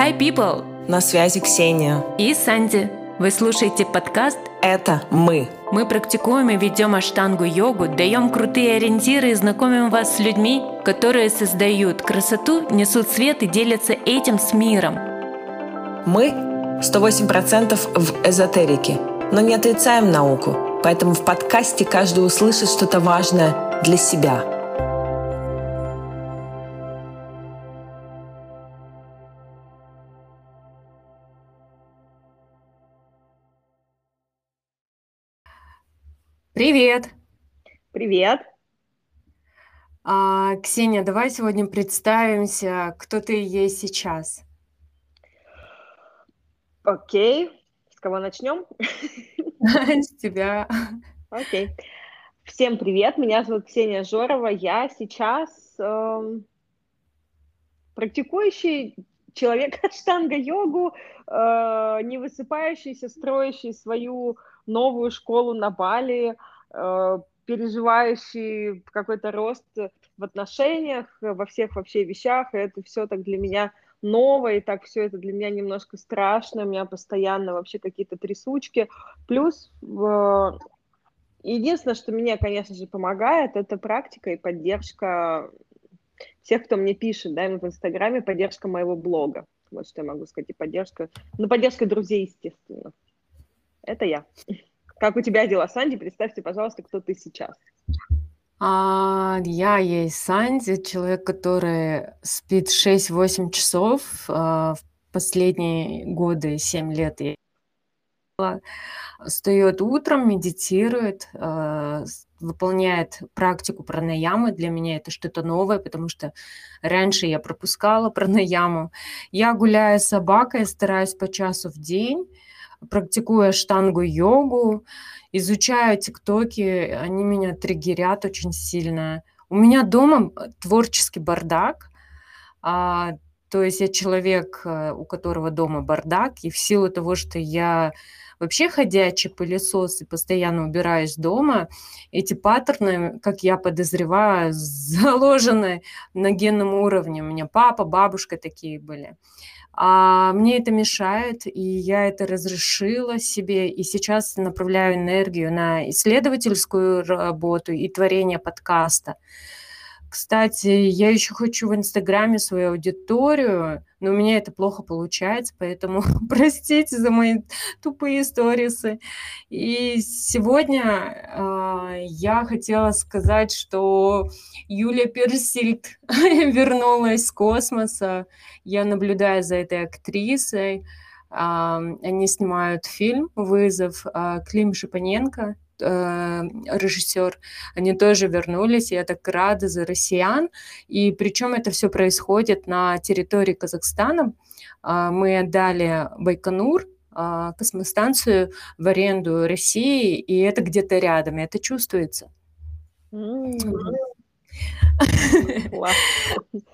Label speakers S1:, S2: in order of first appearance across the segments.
S1: Hi, people!
S2: На связи Ксения.
S1: И Санди. Вы слушаете подкаст
S2: «Это мы».
S1: Мы практикуем и ведем аштангу-йогу, даем крутые ориентиры и знакомим вас с людьми, которые создают красоту, несут свет и делятся этим с миром.
S2: Мы 108% в эзотерике, но не отрицаем науку, поэтому в подкасте каждый услышит что-то важное для себя –
S1: Привет!
S3: Привет!
S1: А, Ксения, давай сегодня представимся, кто ты есть сейчас.
S3: Окей. С кого начнем?
S1: С тебя.
S3: Окей. Всем привет, меня зовут Ксения Жорова. Я сейчас э, практикующий человек штанга-йогу, э, не высыпающийся, строящий свою новую школу на Бали, переживающий какой-то рост в отношениях, во всех вообще вещах, и это все так для меня новое, и так все это для меня немножко страшно, у меня постоянно вообще какие-то трясучки. Плюс э, единственное, что мне, конечно же, помогает, это практика и поддержка всех, кто мне пишет, да, в Инстаграме, поддержка моего блога. Вот что я могу сказать, и поддержка, ну, поддержка друзей, естественно. Это я. Как у тебя дела, Санди? Представьте, пожалуйста, кто ты сейчас.
S1: А, я есть Санди, человек, который спит 6-8 часов. А, в последние годы, 7 лет я встает утром, медитирует, а, выполняет практику пранаямы. Для меня это что-то новое, потому что раньше я пропускала пранаяму. Я гуляю с собакой, стараюсь по часу в день практикую штангу-йогу, изучаю тиктоки, они меня триггерят очень сильно. У меня дома творческий бардак, а, то есть я человек, э, у которого дома бардак, и в силу того, что я вообще ходячий пылесос и постоянно убираюсь дома, эти паттерны, как я подозреваю, заложены на генном уровне. У меня папа, бабушка такие были. А мне это мешает, и я это разрешила себе, и сейчас направляю энергию на исследовательскую работу и творение подкаста. Кстати, я еще хочу в Инстаграме свою аудиторию, но у меня это плохо получается, поэтому простите за мои тупые сторисы. И сегодня э, я хотела сказать, что Юлия Персильд вернулась с космоса. Я наблюдаю за этой актрисой. Э, они снимают фильм «Вызов» э, Клим Шипаненко, э, режиссер, они тоже вернулись, я так рада за россиян, и причем это все происходит на территории Казахстана. Э, мы отдали Байконур, э, космостанцию в аренду России, и это где-то рядом, и это чувствуется.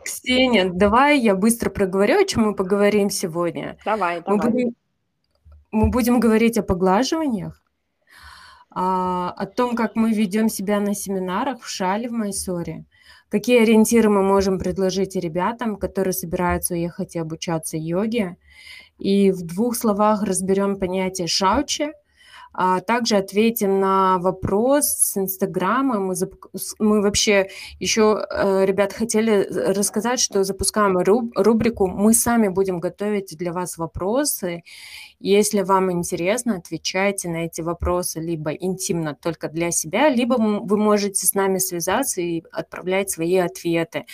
S1: Ксения, давай я быстро проговорю, о чем мы поговорим сегодня.
S3: Давай, давай. Мы будем,
S1: мы будем говорить о поглаживаниях, а, о том, как мы ведем себя на семинарах в Шале, в Майсоре, какие ориентиры мы можем предложить ребятам, которые собираются уехать и обучаться йоге. И в двух словах разберем понятие шаучи – а также ответим на вопрос с Инстаграма. Мы, зап... мы вообще еще, э, ребят, хотели рассказать, что запускаем рубрику «Мы сами будем готовить для вас вопросы». Если вам интересно, отвечайте на эти вопросы либо интимно только для себя, либо вы можете с нами связаться и отправлять свои ответы.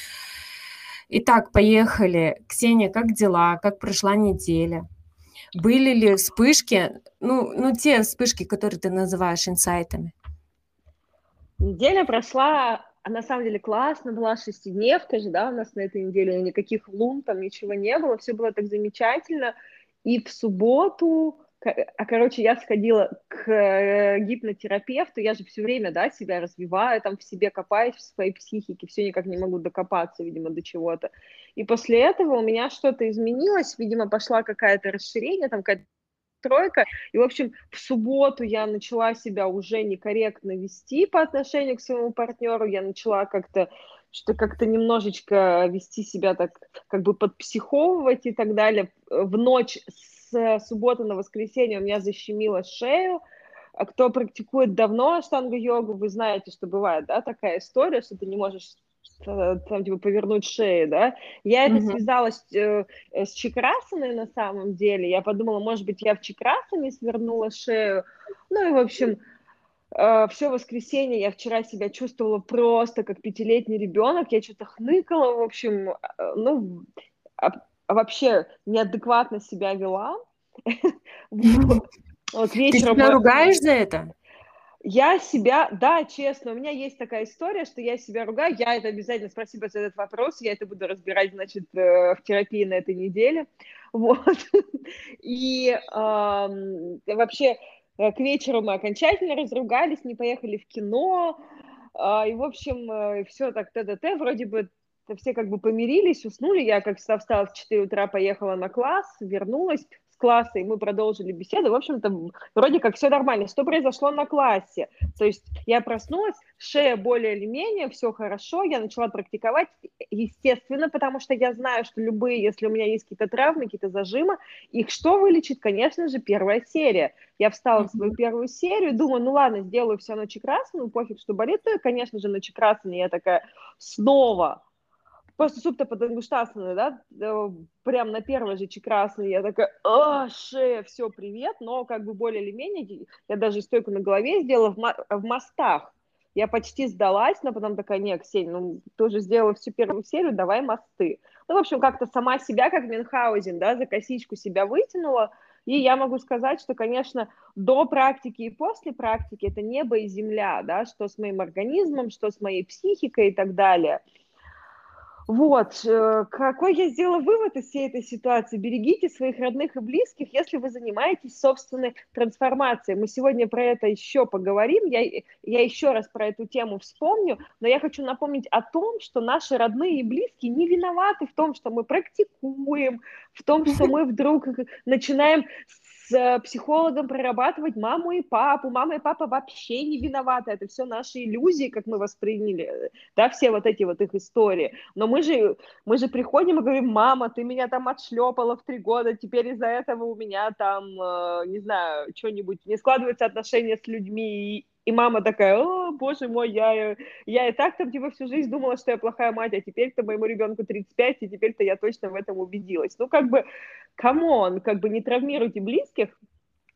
S1: Итак, поехали. Ксения, как дела? Как прошла неделя? Были ли вспышки, ну, ну те вспышки, которые ты называешь инсайтами?
S3: Неделя прошла, а на самом деле классно, была шестидневка же, да, у нас на этой неделе, никаких лун, там ничего не было, все было так замечательно. И в субботу а, короче, я сходила к э, гипнотерапевту, я же все время, да, себя развиваю, там в себе копаюсь, в своей психике, все никак не могу докопаться, видимо, до чего-то. И после этого у меня что-то изменилось, видимо, пошла какая-то расширение, там какая-то тройка. И, в общем, в субботу я начала себя уже некорректно вести по отношению к своему партнеру, я начала как-то что как-то немножечко вести себя так, как бы подпсиховывать и так далее. В ночь с субботы на воскресенье у меня защемило шею, а кто практикует давно штангу-йогу, вы знаете, что бывает, да, такая история, что ты не можешь э, там, типа, повернуть шею, да. Я mm-hmm. это связала с, э, с чакрасаной на самом деле. Я подумала, может быть, я в чакрасане свернула шею. Ну и, в общем, э, все воскресенье я вчера себя чувствовала просто как пятилетний ребенок. Я что-то хныкала, в общем, э, ну, вообще неадекватно себя вела.
S1: Вот вечером... Ты себя ругаешь за это?
S3: Я себя, да, честно, у меня есть такая история, что я себя ругаю, я это обязательно, спасибо за этот вопрос, я это буду разбирать, значит, э, в терапии на этой неделе, вот, и э, вообще к вечеру мы окончательно разругались, не поехали в кино, э, и, в общем, э, все так т-т-т, вроде бы все как бы помирились, уснули, я как встала в 4 утра, поехала на класс, вернулась, класса, и мы продолжили беседу. В общем-то, вроде как все нормально. Что произошло на классе? То есть я проснулась, шея более или менее, все хорошо, я начала практиковать, естественно, потому что я знаю, что любые, если у меня есть какие-то травмы, какие-то зажимы, их что вылечит? Конечно же, первая серия. Я встала в свою первую серию, думаю, ну ладно, сделаю все на чекрасну, пофиг, что болит, и, конечно же, на чекрасне я такая снова после супта под ангуштасаны, да, прям на первой же чекрасной я такая, а, шея, все, привет, но как бы более или менее, я даже стойку на голове сделала в, мо- в мостах, я почти сдалась, но потом такая, не, Ксения, ну, ты сделала всю первую серию, давай мосты. Ну, в общем, как-то сама себя, как Мюнхгаузен, да, за косичку себя вытянула, и я могу сказать, что, конечно, до практики и после практики это небо и земля, да, что с моим организмом, что с моей психикой и так далее – вот, э, какой я сделала вывод из всей этой ситуации? Берегите своих родных и близких, если вы занимаетесь собственной трансформацией. Мы сегодня про это еще поговорим, я, я еще раз про эту тему вспомню, но я хочу напомнить о том, что наши родные и близкие не виноваты в том, что мы практикуем, в том, что мы вдруг начинаем психологом прорабатывать маму и папу. Мама и папа вообще не виноваты. Это все наши иллюзии, как мы восприняли, да, все вот эти вот их истории. Но мы же, мы же приходим и говорим, мама, ты меня там отшлепала в три года, теперь из-за этого у меня там, э, не знаю, что-нибудь, не складываются отношения с людьми, и мама такая, о, боже мой, я, я и так там типа всю жизнь думала, что я плохая мать, а теперь-то моему ребенку 35, и теперь-то я точно в этом убедилась. Ну, как бы, come on, как бы не травмируйте близких,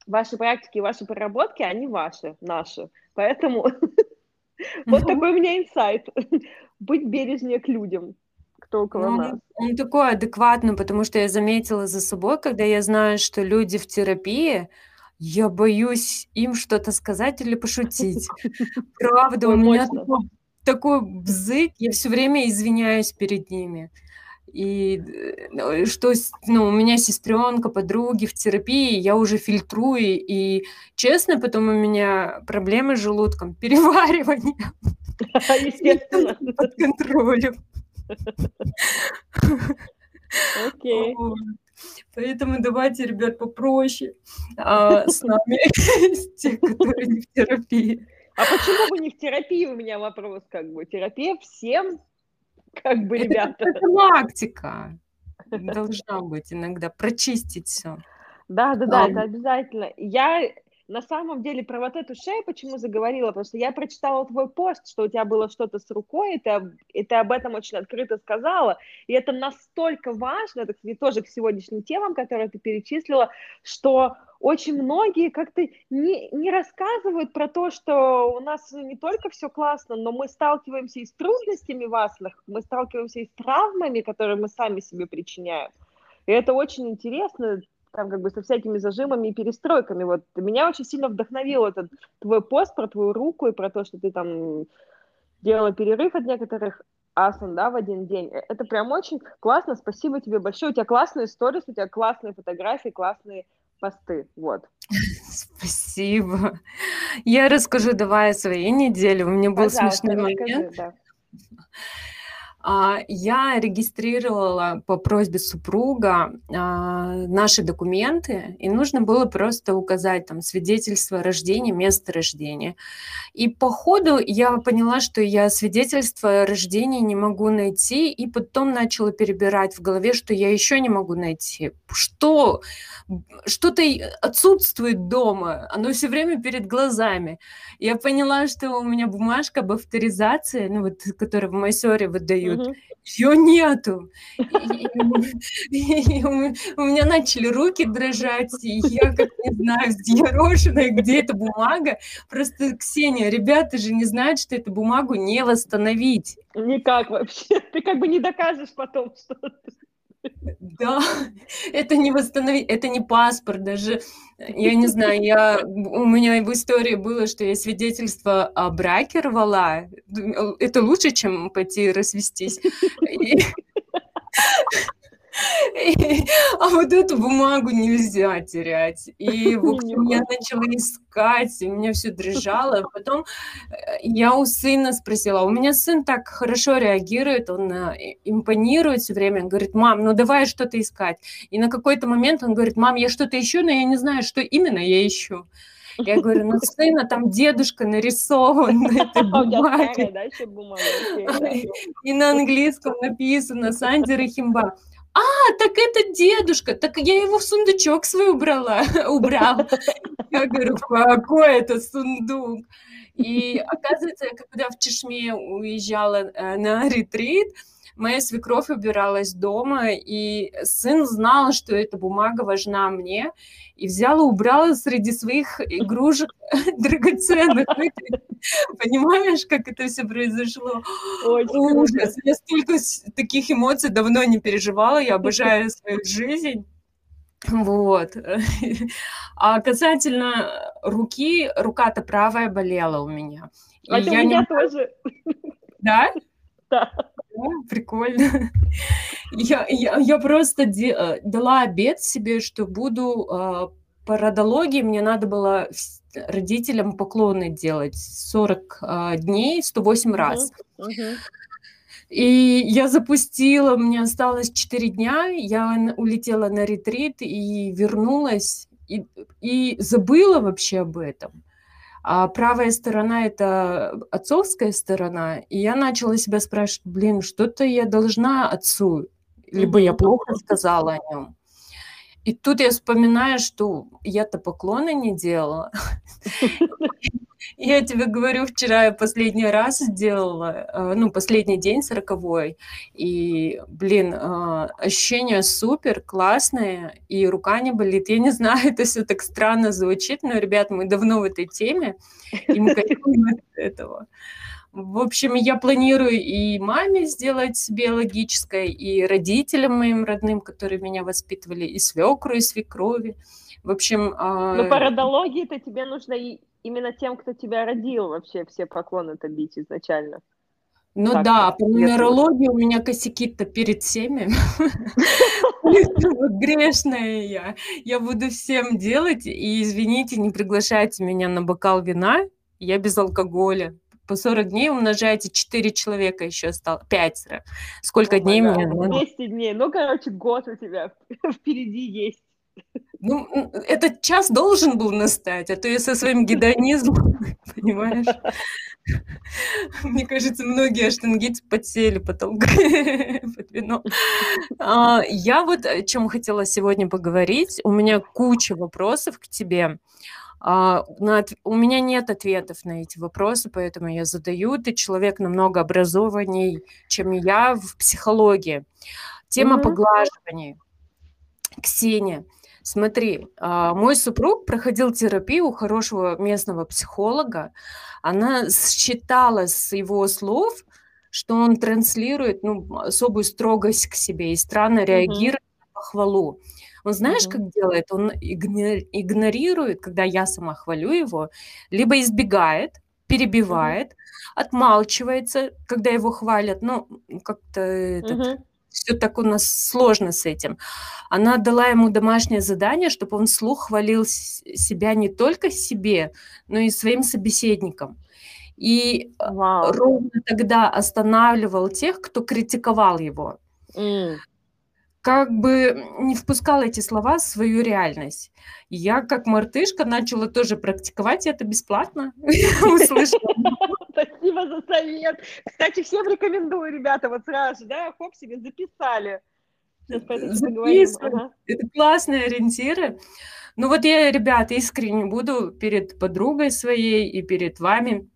S3: ваши практики, ваши проработки, они ваши, наши. Поэтому вот такой у меня инсайт. Быть бережнее к людям кто около ну, нас.
S1: Он такой адекватный, потому что я заметила за собой, когда я знаю, что люди в терапии, я боюсь им что-то сказать или пошутить. Правда, у меня такой, бзык, я все время извиняюсь перед ними. И э, что, ну, у меня сестренка, подруги в терапии, я уже фильтрую, и честно, потом у меня проблемы с желудком, переваривание. Естественно. Под контролем. Окей. Поэтому давайте, ребят, попроще а, с нами, те, которые не в терапии.
S3: А почему вы не в терапии? У меня вопрос, как бы. Терапия всем, как бы, ребята.
S1: Это практика. Должна быть иногда прочистить все.
S3: Да, да, да, это обязательно. Я на самом деле про вот эту шею почему заговорила, потому что я прочитала твой пост, что у тебя было что-то с рукой, и ты, и ты об этом очень открыто сказала, и это настолько важно, это, кстати, тоже к сегодняшним темам, которые ты перечислила, что очень многие как-то не, не рассказывают про то, что у нас не только все классно, но мы сталкиваемся и с трудностями важных, мы сталкиваемся и с травмами, которые мы сами себе причиняем. И это очень интересно, там как бы со всякими зажимами и перестройками. Вот меня очень сильно вдохновил этот твой пост про твою руку и про то, что ты там делала перерыв от некоторых асан, да, в один день. Э, это прям очень классно, спасибо тебе большое. У тебя классные сторис, у тебя классные фотографии, классные посты, вот.
S1: Спасибо. Я расскажу давай о своей неделе. У меня был Пожалуйста, смешной момент. Да. А, я регистрировала по просьбе супруга а, наши документы, и нужно было просто указать там свидетельство о рождении, место рождения. И по ходу я поняла, что я свидетельство о рождении не могу найти, и потом начала перебирать в голове, что я еще не могу найти. Что? Что-то отсутствует дома, оно все время перед глазами. Я поняла, что у меня бумажка об авторизации, ну вот, которую в Майсоре выдают, угу. ее нету. И, и, у меня начали руки дрожать, и я как не знаю, взъерошенная, где эта бумага. Просто, Ксения, ребята же не знают, что эту бумагу не восстановить.
S3: Никак вообще. Ты как бы не докажешь потом, что
S1: да, это не восстановить, это не паспорт даже. Я не знаю, я, у меня в истории было, что я свидетельство о браке рвала. Это лучше, чем пойти развестись. А вот эту бумагу нельзя терять. И, в общем, я начала искать, и у меня все дрожало. А потом э, я у сына спросила, у меня сын так хорошо реагирует, он э, импонирует все время, он говорит, мам, ну давай что-то искать. И на какой-то момент он говорит, мам, я что-то ищу, но я не знаю, что именно я ищу. Я говорю, ну сына там дедушка нарисован на этой бумаге. И на английском написано Сандер и Химба а, так это дедушка, так я его в сундучок свой убрала, убрал. Я говорю, какой это сундук? И оказывается, когда в Чешме уезжала э, на ретрит, моя свекровь убиралась дома, и сын знал, что эта бумага важна мне, и взяла, убрала среди своих игрушек драгоценных. Понимаешь, как это все произошло? Ужас. Я столько таких эмоций давно не переживала, я обожаю свою жизнь. Вот. А касательно руки, рука-то правая болела у меня.
S3: А у меня не... тоже.
S1: Да?
S3: Да.
S1: Прикольно. Я, я, я просто де, э, дала обед себе, что буду э, по родологии, мне надо было родителям поклоны делать 40 э, дней, 108 uh-huh, раз. Uh-huh. И я запустила, мне осталось 4 дня, я улетела на ретрит и вернулась, и, и забыла вообще об этом. А правая сторона – это отцовская сторона. И я начала себя спрашивать, блин, что-то я должна отцу, либо я плохо сказала о нем. И тут я вспоминаю, что я-то поклоны не делала. Я тебе говорю, вчера я последний раз сделала, э, ну, последний день сороковой, и, блин, э, ощущение супер, классное, и рука не болит. Я не знаю, это все так странно звучит, но, ребят, мы давно в этой теме, и мы кайфуем от этого. В общем, я планирую и маме сделать биологическое, и родителям моим родным, которые меня воспитывали, и свекру, и свекрови. В общем...
S3: Ну, по родологии-то тебе нужно и именно тем, кто тебя родил, вообще все поклоны-то бить изначально.
S1: Ну так, да, по нумерологии у меня косяки-то перед всеми. Грешная я. Я буду всем делать, и извините, не приглашайте меня на бокал вина, я без алкоголя. По 40 дней умножаете 4 человека еще стало, 5. Сколько дней мне
S3: надо? 200 дней. Ну, короче, год у тебя впереди есть.
S1: Ну, этот час должен был настать, а то я со своим гедонизмом, понимаешь? Мне кажется, многие аштангицы подсели потом под вино. А, я вот о чем хотела сегодня поговорить. У меня куча вопросов к тебе. А, у меня нет ответов на эти вопросы, поэтому я задаю. Ты человек намного образованней, чем я в психологии. Тема mm-hmm. поглаживания. Ксения, Смотри, а, мой супруг проходил терапию у хорошего местного психолога. Она считала с его слов, что он транслирует ну, особую строгость к себе и странно реагирует mm-hmm. на похвалу. Он знаешь, mm-hmm. как делает? Он игнорирует, когда я сама хвалю его, либо избегает, перебивает, mm-hmm. отмалчивается, когда его хвалят. Ну, как-то этот, mm-hmm все так у нас сложно с этим. Она дала ему домашнее задание, чтобы он слух хвалил себя не только себе, но и своим собеседникам. И Вау. ровно тогда останавливал тех, кто критиковал его. Mm как бы не впускала эти слова в свою реальность. Я, как мартышка, начала тоже практиковать это бесплатно.
S3: Спасибо за совет. Кстати, всем рекомендую, ребята, вот сразу, да, хоп, себе записали.
S1: Записывай. Это классные ориентиры. Ну вот я, ребята, искренне буду перед подругой своей и перед вами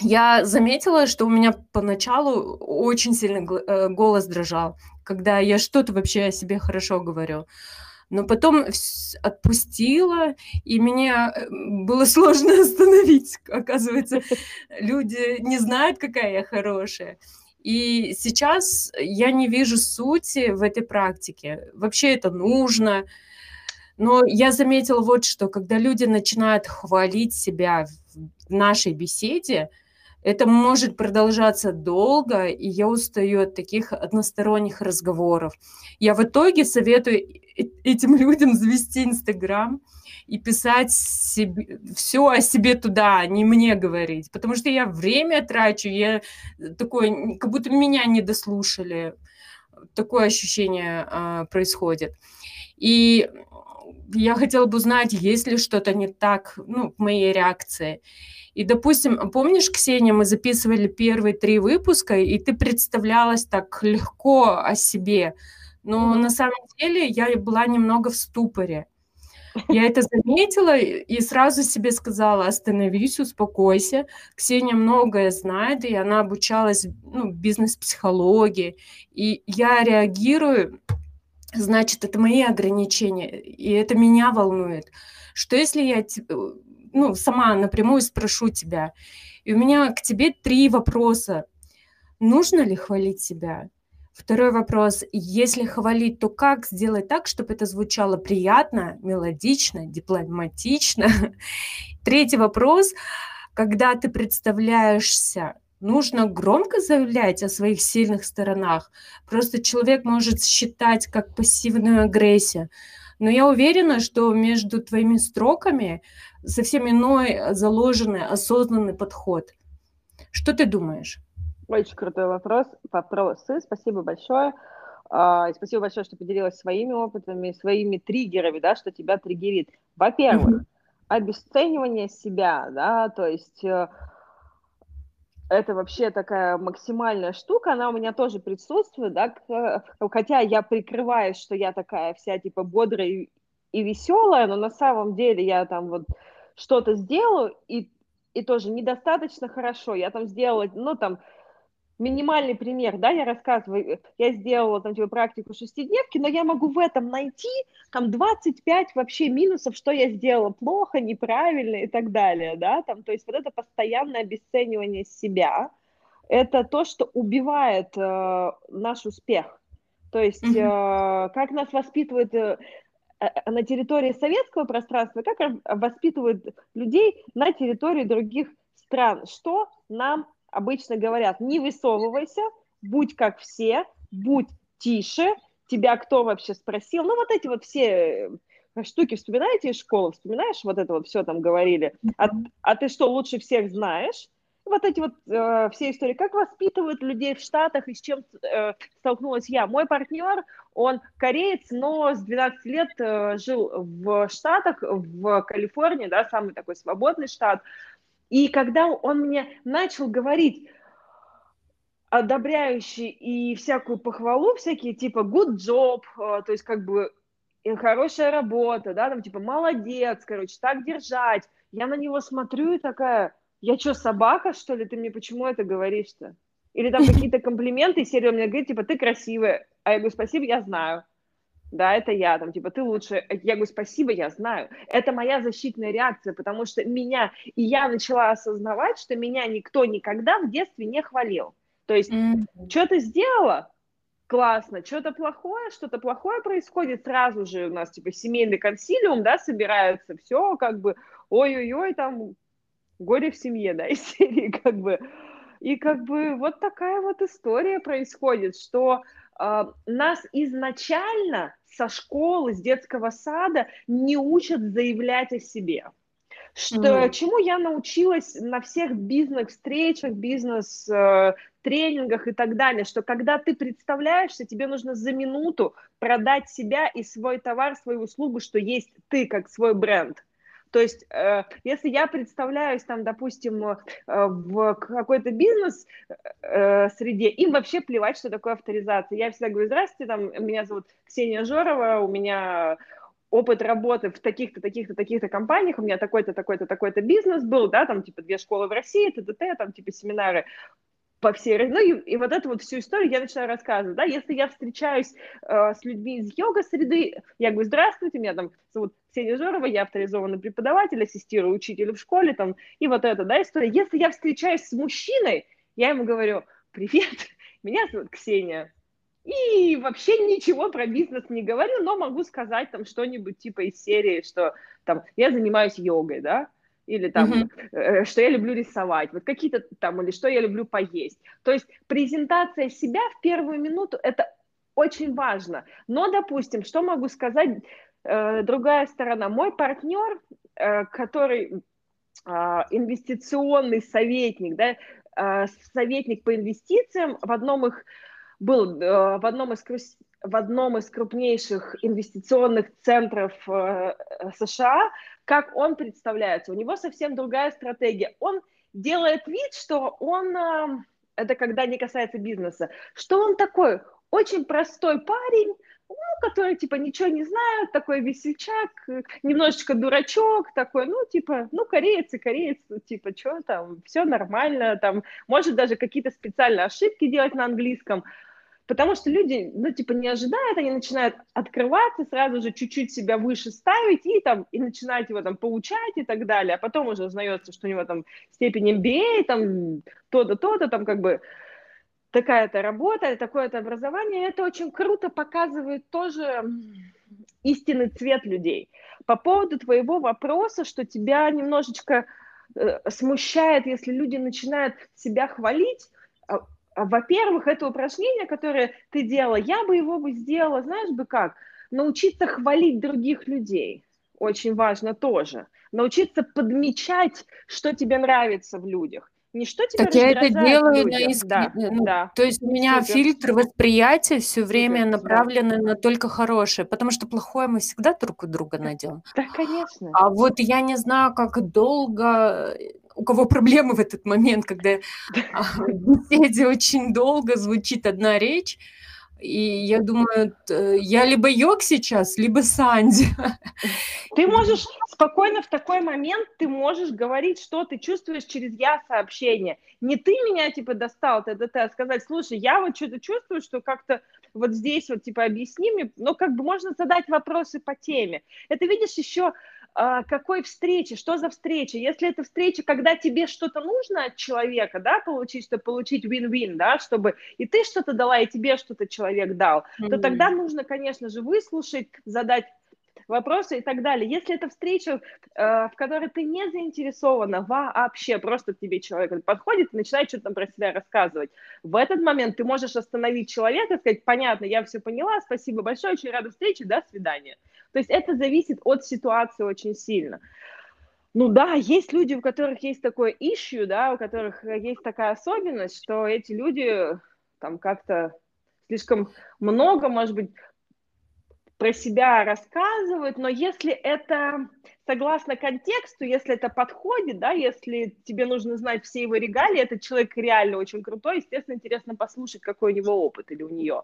S1: я заметила, что у меня поначалу очень сильно э, голос дрожал, когда я что-то вообще о себе хорошо говорю. Но потом отпустила, и мне э, было сложно остановить. Оказывается, люди не знают, какая я хорошая. И сейчас я не вижу сути в этой практике. Вообще это нужно. Но я заметила вот что, когда люди начинают хвалить себя в нашей беседе, это может продолжаться долго, и я устаю от таких односторонних разговоров. Я в итоге советую этим людям завести Инстаграм и писать себе, все о себе туда, а не мне говорить. Потому что я время трачу, я такой, как будто меня не дослушали. Такое ощущение а, происходит. И я хотела бы узнать, есть ли что-то не так ну, в моей реакции. И, допустим, помнишь, Ксения, мы записывали первые три выпуска, и ты представлялась так легко о себе. Но mm-hmm. на самом деле я была немного в ступоре. Я это заметила и сразу себе сказала, остановись, успокойся. Ксения многое знает, и она обучалась ну, бизнес-психологии. И я реагирую, значит, это мои ограничения, и это меня волнует. Что если я ну, сама напрямую спрошу тебя. И у меня к тебе три вопроса. Нужно ли хвалить себя? Второй вопрос. Если хвалить, то как сделать так, чтобы это звучало приятно, мелодично, дипломатично? Третий вопрос. Когда ты представляешься, нужно громко заявлять о своих сильных сторонах. Просто человек может считать как пассивную агрессию. Но я уверена, что между твоими строками совсем иной заложенный, осознанный подход. Что ты думаешь?
S3: Очень крутой вопрос. Вопросы. Спасибо большое. Uh, спасибо большое, что поделилась своими опытами, своими триггерами, да, что тебя триггерит. Во-первых, mm-hmm. обесценивание себя, да, то есть uh, это вообще такая максимальная штука, она у меня тоже присутствует, да, хотя я прикрываюсь, что я такая вся типа бодрая и, и веселая, но на самом деле я там вот что-то сделаю и, и тоже недостаточно хорошо, я там сделала, ну там минимальный пример, да, я рассказываю, я сделала там типа практику шестидневки, но я могу в этом найти там 25 вообще минусов, что я сделала плохо, неправильно и так далее, да, там, то есть вот это постоянное обесценивание себя, это то, что убивает э, наш успех. То есть э, как нас воспитывают э, э, на территории советского пространства, как воспитывают людей на территории других стран, что нам обычно говорят, не высовывайся, будь как все, будь тише, тебя кто вообще спросил? Ну, вот эти вот все э, штуки вспоминаете из школы, вспоминаешь, вот это вот все там говорили, а, а ты что, лучше всех знаешь? Вот эти вот э, все истории, как воспитывают людей в Штатах и с чем э, столкнулась я. Мой партнер, он кореец, но с 12 лет э, жил в Штатах, в Калифорнии, да, самый такой свободный штат, и когда он мне начал говорить одобряющий и всякую похвалу, всякие типа good job, э, то есть как бы э, хорошая работа, да, там типа молодец, короче, так держать. Я на него смотрю и такая, я что, собака, что ли? Ты мне почему это говоришь-то? Или там какие-то комплименты, серия мне говорит, типа, ты красивая. А я говорю, спасибо, я знаю да, это я, там, типа, ты лучше, я говорю, спасибо, я знаю, это моя защитная реакция, потому что меня, и я начала осознавать, что меня никто никогда в детстве не хвалил, то есть, mm-hmm. что ты сделала, классно, что-то плохое, что-то плохое происходит, сразу же у нас, типа, семейный консилиум, да, собираются, все, как бы, ой-ой-ой, там, горе в семье, да, из серии, как бы, и как бы вот такая вот история происходит, что нас изначально со школы, с детского сада не учат заявлять о себе. Что, mm. Чему я научилась на всех бизнес-встречах, бизнес-тренингах и так далее, что когда ты представляешься, тебе нужно за минуту продать себя и свой товар, свою услугу, что есть ты как свой бренд. То есть, э, если я представляюсь там, допустим, э, в какой-то бизнес э, среде, им вообще плевать, что такое авторизация. Я всегда говорю, здравствуйте, там, меня зовут Ксения Жорова, у меня опыт работы в таких-то, таких-то, таких-то компаниях, у меня такой-то, такой-то, такой-то бизнес был, да, там, типа, две школы в России, ТТТ, там, типа, семинары по всей, ну, и, и вот эту вот всю историю я начинаю рассказывать, да, если я встречаюсь э, с людьми из йога-среды, я говорю, здравствуйте, меня там зовут Ксения Жорова, я авторизованный преподаватель, ассистирую учителю в школе, там, и вот это, да, история. Если я встречаюсь с мужчиной, я ему говорю, привет, меня зовут Ксения, и вообще ничего про бизнес не говорю, но могу сказать там что-нибудь типа из серии, что там я занимаюсь йогой, да, или там, mm-hmm. что я люблю рисовать, вот какие-то там, или что я люблю поесть. То есть презентация себя в первую минуту – это очень важно. Но, допустим, что могу сказать, э, другая сторона. Мой партнер, э, который э, инвестиционный советник, да, э, советник по инвестициям, в одном их был э, в одном из в одном из крупнейших инвестиционных центров э, США, как он представляется. У него совсем другая стратегия. Он делает вид, что он, э, это когда не касается бизнеса, что он такой очень простой парень, ну, который, типа, ничего не знает, такой весельчак, немножечко дурачок, такой, ну, типа, ну, кореец и кореец, ну, типа, что там, все нормально, там, может даже какие-то специальные ошибки делать на английском, потому что люди, ну, типа, не ожидают, они начинают открываться, сразу же чуть-чуть себя выше ставить и там, и начинать его там получать и так далее, а потом уже узнается, что у него там степень MBA, там, то-то, то-то, там, как бы, такая-то работа, такое-то образование, это очень круто показывает тоже истинный цвет людей. По поводу твоего вопроса, что тебя немножечко э, смущает, если люди начинают себя хвалить, а, во-первых, это упражнение, которое ты делала, я бы его бы сделала, знаешь бы как, научиться хвалить других людей. Очень важно тоже. Научиться подмечать, что тебе нравится в людях. Не что
S1: тебя так я это делаю на иск... да, ну, да. То есть у меня Супер. фильтр восприятия все время Супер, направлены да. на только хорошее, потому что плохое мы всегда друг у друга найдем.
S3: Да, конечно.
S1: А вот я не знаю, как долго у кого проблемы в этот момент, когда а, в беседе очень долго звучит одна речь, и я думаю, я либо Йог сейчас, либо Санди.
S3: Ты можешь спокойно в такой момент, ты можешь говорить, что ты чувствуешь через я сообщение. Не ты меня, типа, достал, ТДТ, а сказать, слушай, я вот что-то чувствую, что как-то вот здесь вот, типа, объясни мне, но как бы можно задать вопросы по теме. Это, видишь, еще какой встречи, что за встреча. Если это встреча, когда тебе что-то нужно от человека, да, получить, чтобы получить win-win, да, чтобы и ты что-то дала, и тебе что-то человек дал, mm-hmm. то тогда нужно, конечно же, выслушать, задать вопросы и так далее. Если это встреча, э, в которой ты не заинтересована вообще, просто к тебе человек подходит и начинает что-то про себя рассказывать, в этот момент ты можешь остановить человека и сказать, понятно, я все поняла, спасибо большое, очень рада встрече, до свидания. То есть это зависит от ситуации очень сильно. Ну да, есть люди, у которых есть такое issue, да, у которых есть такая особенность, что эти люди там как-то слишком много, может быть, про себя рассказывают, но если это согласно контексту, если это подходит, да, если тебе нужно знать все его регалии, этот человек реально очень крутой, естественно, интересно послушать, какой у него опыт или у нее.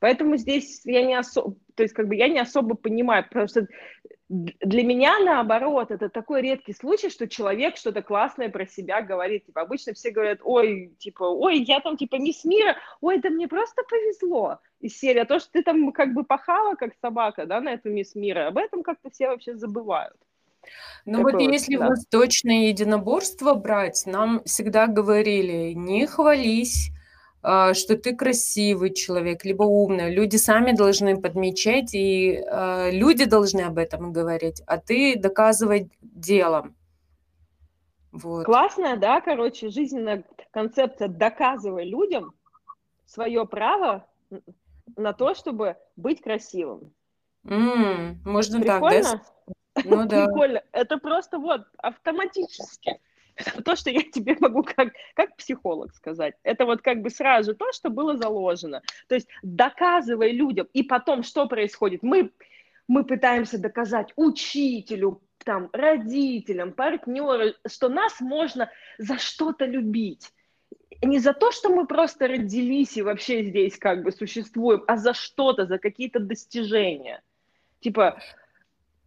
S3: Поэтому здесь я не особо, то есть как бы я не особо понимаю, потому что для меня, наоборот, это такой редкий случай, что человек что-то классное про себя говорит. Типа, обычно все говорят, ой, типа, ой, я там, типа, мисс мира, ой, да мне просто повезло. Из серии, а то, что ты там как бы пахала, как собака, да, на эту мисс мира, об этом как-то все вообще забывают.
S1: Ну вот если да. восточное единоборство брать, нам всегда говорили, не хвались, что ты красивый человек, либо умный. Люди сами должны подмечать, и э, люди должны об этом говорить, а ты доказывать делом.
S3: Вот. Классная, да, короче, жизненная концепция «доказывай людям свое право на то, чтобы быть красивым».
S1: Mm, можно Прикольно? так, да?
S3: Ну да. Прикольно. Это просто вот автоматически. То, что я тебе могу как, как психолог сказать. Это вот как бы сразу то, что было заложено. То есть доказывай людям. И потом что происходит? Мы, мы пытаемся доказать учителю, там, родителям, партнеру, что нас можно за что-то любить. Не за то, что мы просто родились и вообще здесь как бы существуем, а за что-то, за какие-то достижения. Типа,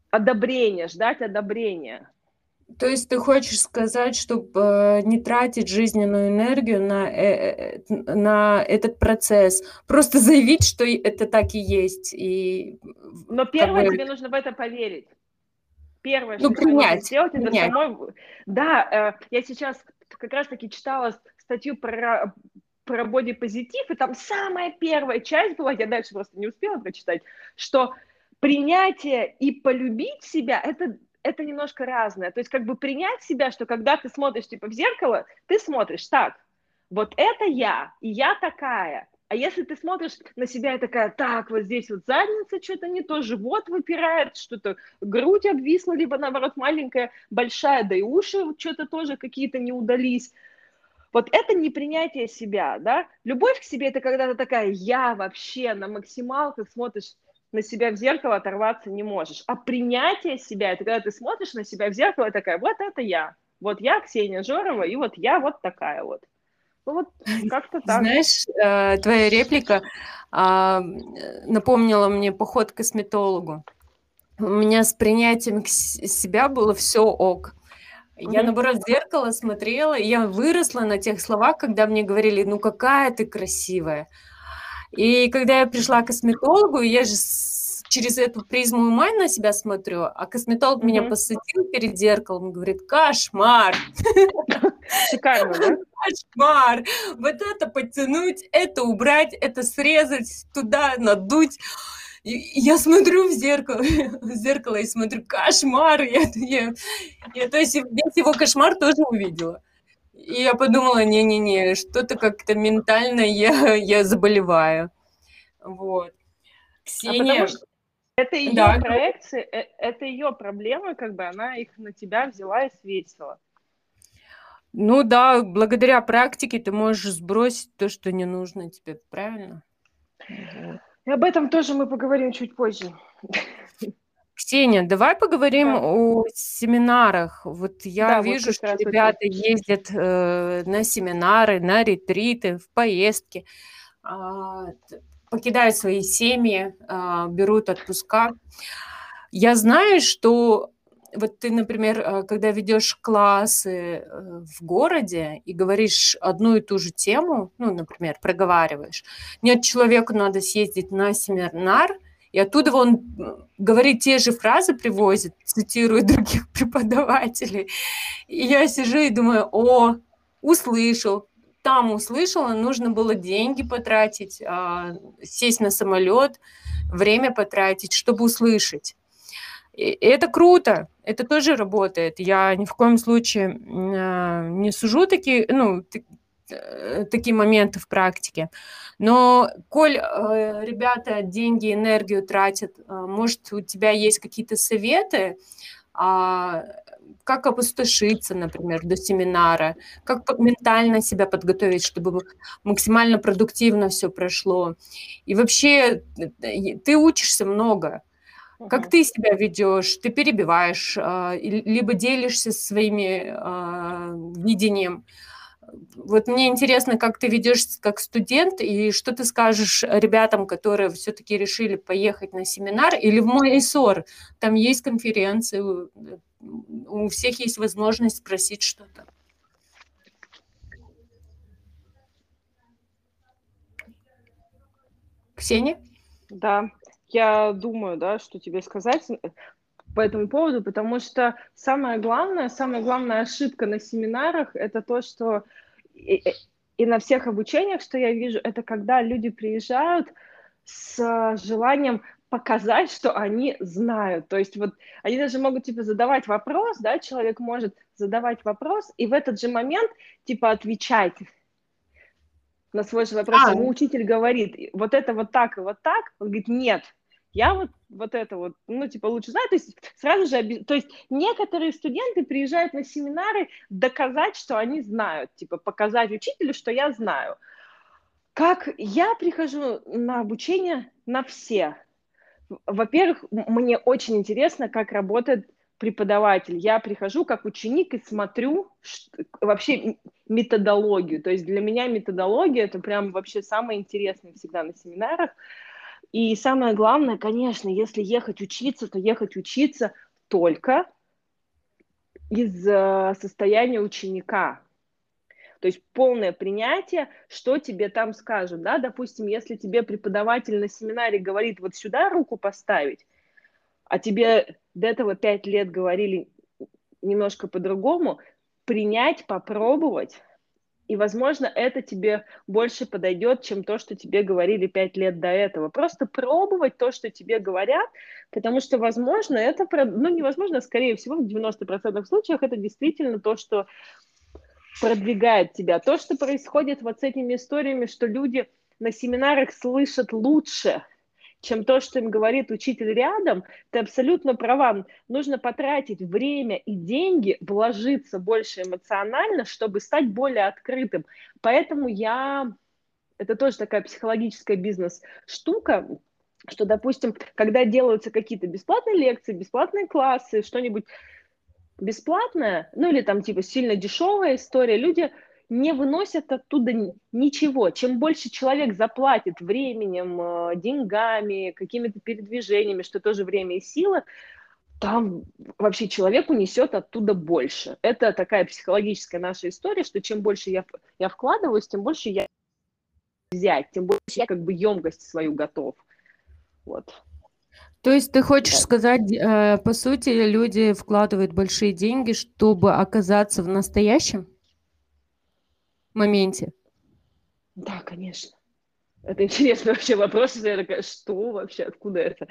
S3: одобрение, ждать одобрения.
S1: То есть ты хочешь сказать, чтобы э, не тратить жизненную энергию на, э, э, на этот процесс, просто заявить, что это так и есть. И,
S3: Но первое, бы... тебе нужно в это поверить. Первое, ну, что принять, ты сделать, принять. это самой... Да, я сейчас как раз-таки читала статью про про бодипозитив, и там самая первая часть была, я дальше просто не успела прочитать, что принятие и полюбить себя это это немножко разное. То есть как бы принять себя, что когда ты смотришь типа в зеркало, ты смотришь так, вот это я, и я такая. А если ты смотришь на себя и такая, так, вот здесь вот задница что-то не то, живот выпирает, что-то грудь обвисла, либо наоборот маленькая, большая, да и уши что-то тоже какие-то не удались. Вот это не принятие себя, да? Любовь к себе – это когда ты такая, я вообще на максималках смотришь на себя в зеркало оторваться не можешь. А принятие себя, это когда ты смотришь на себя в зеркало, такая, вот это я. Вот я, Ксения Жорова, и вот я вот такая вот. Ну вот как-то так.
S1: Знаешь, э, твоя реплика а, напомнила мне поход к косметологу. У меня с принятием себя было все ок. Я, наоборот, в зеркало смотрела, и я выросла на тех словах, когда мне говорили, ну какая ты красивая. И когда я пришла к косметологу, я же через эту призму ума на себя смотрю, а косметолог mm-hmm. меня посадил перед зеркалом говорит, кошмар.
S3: Шикарно, да?
S1: Кошмар. Вот это подтянуть, это убрать, это срезать, туда надуть. И я смотрю в зеркало, в зеркало и смотрю, кошмар. Я, я, я, то есть весь его кошмар тоже увидела. И я подумала, не-не-не, что-то как-то ментально я, я заболеваю. Вот.
S3: А Ксения... А это ее да. проекции, э, это ее проблемы, как бы она их на тебя взяла и свесила.
S1: Ну да, благодаря практике ты можешь сбросить то, что не нужно тебе, правильно?
S3: И об этом тоже мы поговорим чуть позже.
S1: Ксения, давай поговорим да. о семинарах. Вот я да, вижу, вот что ребята вот. ездят э, на семинары, на ретриты, в поездки, э, покидают свои семьи, э, берут отпуска. Я знаю, что вот ты, например, э, когда ведешь классы э, в городе и говоришь одну и ту же тему, ну, например, проговариваешь, нет, человеку надо съездить на семинар, и оттуда он говорит те же фразы, привозит, цитирует других преподавателей. И я сижу и думаю, о, услышал, там услышала, нужно было деньги потратить, а, сесть на самолет, время потратить, чтобы услышать. И это круто, это тоже работает. Я ни в коем случае а, не сужу такие, ну, Э, такие моменты в практике. Но, коль э, ребята деньги, энергию тратят, э, может, у тебя есть какие-то советы, э, как опустошиться, например, до семинара, как ментально себя подготовить, чтобы максимально продуктивно все прошло. И вообще э, ты учишься много. Как ты себя ведешь, ты перебиваешь, э, либо делишься своими видением вот мне интересно, как ты ведешь как студент, и что ты скажешь ребятам, которые все-таки решили поехать на семинар, или в мой ИСОР, там есть конференции, у всех есть возможность спросить что-то. Ксения?
S3: Да, я думаю, да, что тебе сказать по этому поводу, потому что самое главное, самая главная ошибка на семинарах это то, что и, и на всех обучениях, что я вижу, это когда люди приезжают с желанием показать, что они знают. То есть вот они даже могут типа задавать вопрос, да, человек может задавать вопрос и в этот же момент типа отвечать на свой же вопрос. А. Ему учитель говорит, вот это вот так и вот так. Он говорит, нет, Я вот, вот это вот, ну, типа, лучше знаю. То есть сразу же, то есть некоторые студенты приезжают на семинары доказать, что они знают, типа, показать учителю, что я знаю. Как я прихожу на обучение на все. Во-первых, мне очень интересно, как работает преподаватель. Я прихожу как ученик и смотрю вообще методологию. То есть для меня методология это прям вообще самое интересное всегда на семинарах. И самое главное, конечно, если ехать учиться, то ехать учиться только из э, состояния ученика. То есть полное принятие, что тебе там скажут. Да? Допустим, если тебе преподаватель на семинаре говорит, вот сюда руку поставить, а тебе до этого пять лет говорили немножко по-другому, принять, попробовать, и, возможно, это тебе больше подойдет, чем то, что тебе говорили пять лет до этого. Просто пробовать то, что тебе говорят, потому что, возможно, это, ну, невозможно, скорее всего, в 90% случаев это действительно то, что продвигает тебя. То, что происходит вот с этими историями, что люди на семинарах слышат лучше – чем то, что им говорит учитель рядом, ты абсолютно права. Нужно потратить время и деньги, вложиться больше эмоционально, чтобы стать более открытым. Поэтому я... Это тоже такая психологическая бизнес-штука, что, допустим, когда делаются какие-то бесплатные лекции, бесплатные классы, что-нибудь бесплатное, ну или там типа сильно дешевая история, люди не выносят оттуда ничего. Чем больше человек заплатит временем, э, деньгами, какими-то передвижениями, что тоже время и сила, там вообще человек унесет оттуда больше. Это такая психологическая наша история, что чем больше я, я вкладываюсь, тем больше я взять, тем больше я как бы емкость свою готов. Вот.
S1: То есть ты хочешь сказать, э, по сути, люди вкладывают большие деньги, чтобы оказаться в настоящем? Моменте?
S3: Да, конечно. Это интересный вообще вопрос. Я такая, что вообще, откуда это?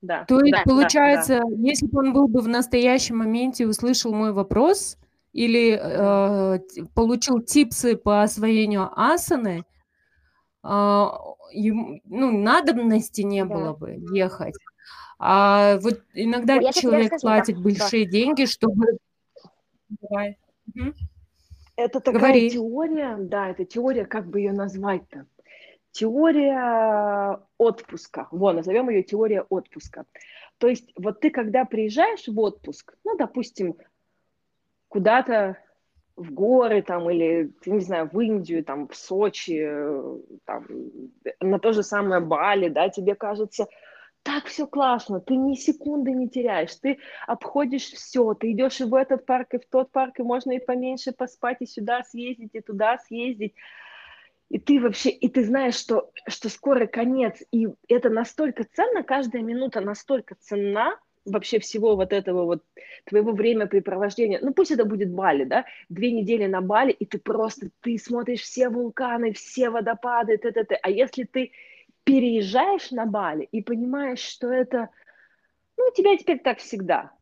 S1: Да, То есть, да, получается, да, если бы он был бы в настоящем моменте, услышал мой вопрос или э, получил типсы по освоению асаны, э, ему, ну, надобности не да. было бы ехать. А вот иногда Я человек скажу, платит да, большие да. деньги, чтобы...
S3: Давай. Угу. Это такая Говори. теория, да, это теория, как бы ее назвать-то? Теория отпуска. Вот, назовем ее теория отпуска. То есть вот ты, когда приезжаешь в отпуск, ну, допустим, куда-то в горы там или, не знаю, в Индию, там, в Сочи, там, на то же самое Бали, да, тебе кажется, так все классно, ты ни секунды не теряешь, ты обходишь все, ты идешь и в этот парк, и в тот парк, и можно и поменьше поспать, и сюда съездить, и туда съездить. И ты вообще, и ты знаешь, что, что скоро конец, и это настолько ценно, каждая минута настолько ценна, вообще всего вот этого вот твоего времяпрепровождения, ну пусть это будет Бали, да, две недели на Бали, и ты просто, ты смотришь все вулканы, все водопады, т -т -т. а если ты переезжаешь на Бали и понимаешь, что это, ну, у тебя теперь так всегда.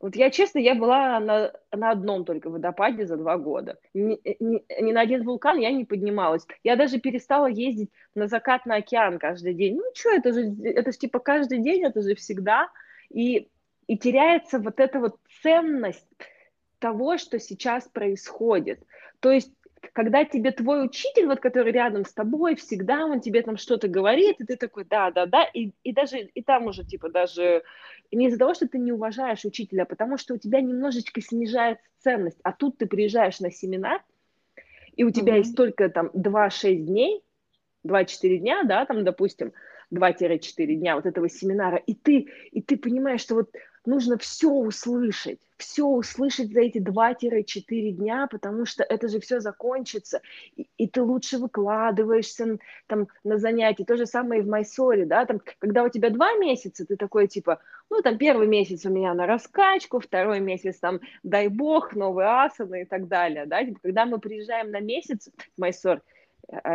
S3: Вот я, честно, я была на, на одном только водопаде за два года. Ни, ни, ни на один вулкан я не поднималась. Я даже перестала ездить на закат на океан каждый день. Ну, что, это же, это же типа каждый день, это же всегда. И, и теряется вот эта вот ценность того, что сейчас происходит. То есть когда тебе твой учитель, вот который рядом с тобой, всегда он тебе там что-то говорит, и ты такой, да, да, да, и, и даже, и там уже, типа, даже не из-за того, что ты не уважаешь учителя, а потому что у тебя немножечко снижается ценность, а тут ты приезжаешь на семинар, и у тебя mm-hmm. есть только там 2-6 дней, 2-4 дня, да, там, допустим, 2-4 дня вот этого семинара, и ты, и ты понимаешь, что вот нужно все услышать, все услышать за эти 2-4 дня, потому что это же все закончится, и, и ты лучше выкладываешься там на занятия. То же самое и в Майсоре, да, там, когда у тебя два месяца, ты такой типа, ну, там, первый месяц у меня на раскачку, второй месяц там, дай бог, новые асаны и так далее, да, типа, когда мы приезжаем на месяц в Майсор,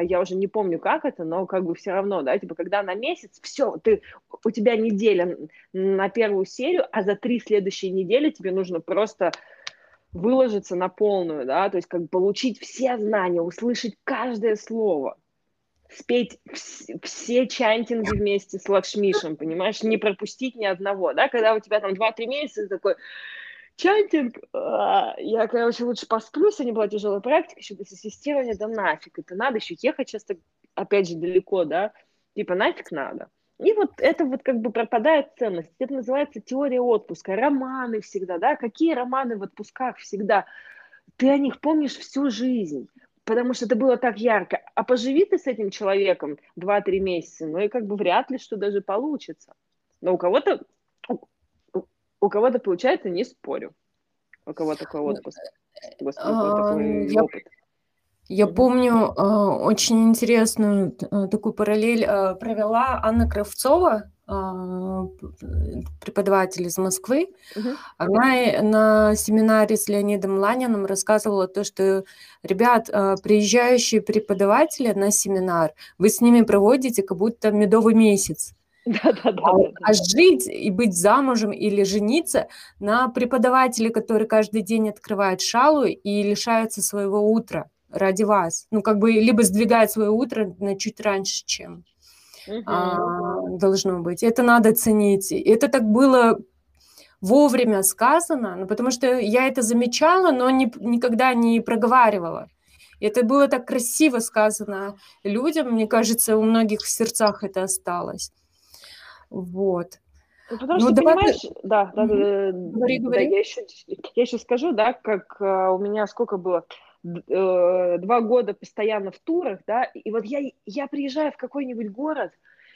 S3: я уже не помню, как это, но как бы все равно, да, типа, когда на месяц, все, ты, у тебя неделя на первую серию, а за три следующие недели тебе нужно просто выложиться на полную, да, то есть как получить все знания, услышать каждое слово. спеть все чантинги вместе с Лакшмишем, понимаешь, не пропустить ни одного, да, когда у тебя там 2-3 месяца такой чантинг, а, я, короче, лучше посплю, сегодня была тяжелая практика, еще без ассистирования, да нафиг, это надо еще ехать часто, опять же, далеко, да, типа нафиг надо. И вот это вот как бы пропадает ценность. Это называется теория отпуска. Романы всегда, да? Какие романы в отпусках всегда? Ты о них помнишь всю жизнь потому что это было так ярко. А поживи ты с этим человеком 2-3 месяца, ну и как бы вряд ли что даже получится. Но у кого-то у, кого-то получается, не спорю. У кого такой отпуск. Господи, такой
S1: я, опыт. Я помню очень интересную такую параллель провела Анна Кравцова, а, преподаватель из Москвы, угу. она на семинаре с Леонидом Ланиным рассказывала то, что, ребят, а, приезжающие преподаватели на семинар, вы с ними проводите как будто медовый месяц. Да, да, да, а, а жить и быть замужем или жениться на преподавателе, который каждый день открывает шалу и лишается своего утра ради вас. Ну, как бы либо сдвигает свое утро на чуть раньше, чем угу. а, должно быть. Это надо ценить. Это так было вовремя сказано, ну, потому что я это замечала, но не, никогда не проговаривала. Это было так красиво сказано людям, мне кажется, у многих в сердцах это осталось. Вот.
S3: Ну, потому ну, что, давай понимаешь, ты... да, да, да, говори, да, говори. я еще, я еще скажу, да, как uh, у меня сколько было, uh, два года постоянно в турах, да, и вот я, я приезжаю в какой-нибудь город,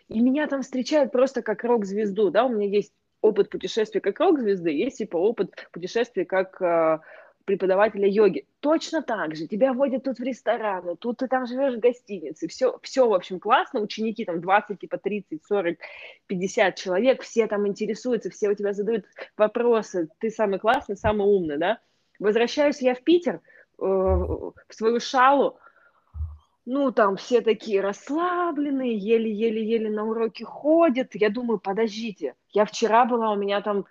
S3: и меня там встречают просто как рок-звезду, да, у меня есть опыт путешествия как рок-звезды, есть типа опыт путешествия как э, преподавателя йоги. Точно так же. Тебя водят тут в рестораны, тут ты там живешь в гостинице. Все, все, в общем, классно. Ученики там 20, типа 30, 40, 50 человек. Все там интересуются, все у тебя задают вопросы. Ты самый классный, самый умный, да? Возвращаюсь я в Питер, э, в свою шалу, ну, там все такие расслабленные, еле-еле-еле на уроки ходят. Я думаю, подождите, я вчера была, у меня там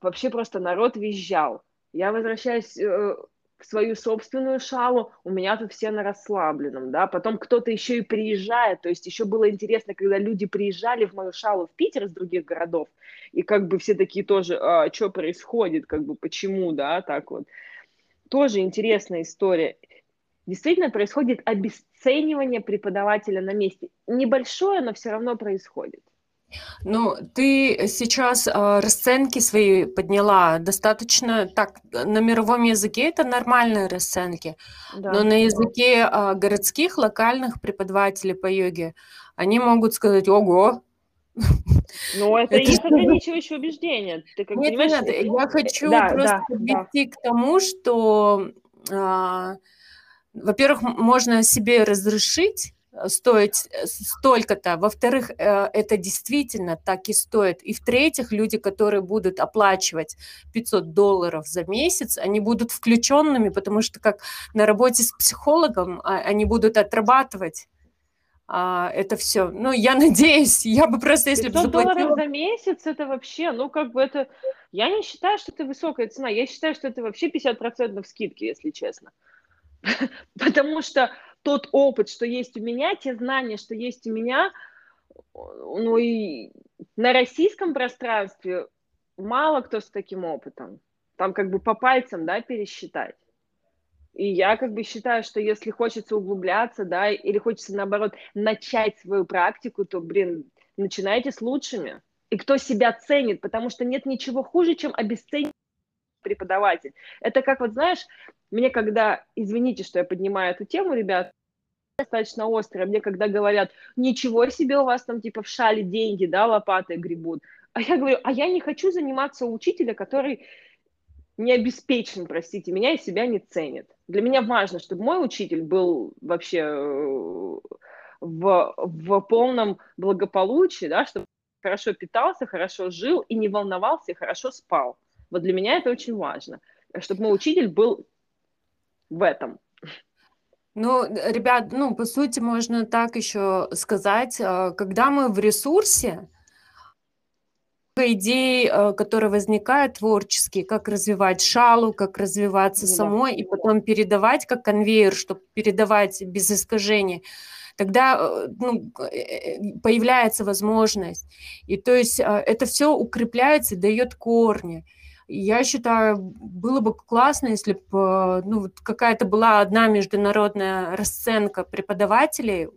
S3: вообще просто народ визжал. Я возвращаюсь э, в свою собственную шалу, у меня тут все на расслабленном, да, потом кто-то еще и приезжает, то есть еще было интересно, когда люди приезжали в мою шалу в Питер из других городов, и как бы все такие тоже, а, что происходит, как бы почему, да, так вот. Тоже интересная история действительно происходит обесценивание преподавателя на месте. Небольшое, но все равно происходит.
S1: Ну, ты сейчас э, расценки свои подняла достаточно так на мировом языке это нормальные расценки, да. но на языке э, городских локальных преподавателей по йоге они могут сказать, ого.
S3: Ну, это, это их ограничивающее убеждение. Ты как нет, понимаешь?
S1: Нет, я хочу да, просто да, подвести да. к тому, что э, во-первых, можно себе разрешить стоить э, столько-то. Во-вторых, э, это действительно так и стоит. И в-третьих, люди, которые будут оплачивать 500 долларов за месяц, они будут включенными, потому что как на работе с психологом а, они будут отрабатывать а, это все. Ну, я надеюсь, я бы просто, если бы
S3: заплатила... долларов за месяц, это вообще, ну, как бы это... Я не считаю, что это высокая цена. Я считаю, что это вообще 50% скидки, если честно. Потому что тот опыт, что есть у меня, те знания, что есть у меня, ну и на российском пространстве мало кто с таким опытом. Там как бы по пальцам, да, пересчитать. И я как бы считаю, что если хочется углубляться, да, или хочется, наоборот, начать свою практику, то, блин, начинайте с лучшими. И кто себя ценит, потому что нет ничего хуже, чем обесценить преподаватель. Это как вот, знаешь, мне когда, извините, что я поднимаю эту тему, ребят, достаточно острая, мне когда говорят, ничего себе у вас там типа в шале деньги, да, лопатой гребут, а я говорю, а я не хочу заниматься у учителя, который не обеспечен, простите меня, и себя не ценит. Для меня важно, чтобы мой учитель был вообще э, в, в полном благополучии, да, чтобы хорошо питался, хорошо жил и не волновался, и хорошо спал. Вот для меня это очень важно, чтобы мой учитель был в этом.
S1: Ну, ребят, ну, по сути, можно так еще сказать, а, когда мы в ресурсе, идеи, а, которые возникают творческие, как развивать шалу, как развиваться да. самой, и потом передавать как конвейер, чтобы передавать без искажений. тогда э, ну, появляется возможность. И то есть это все укрепляется, дает корни. Я считаю, было бы классно, если бы ну, какая-то была одна международная расценка преподавателей,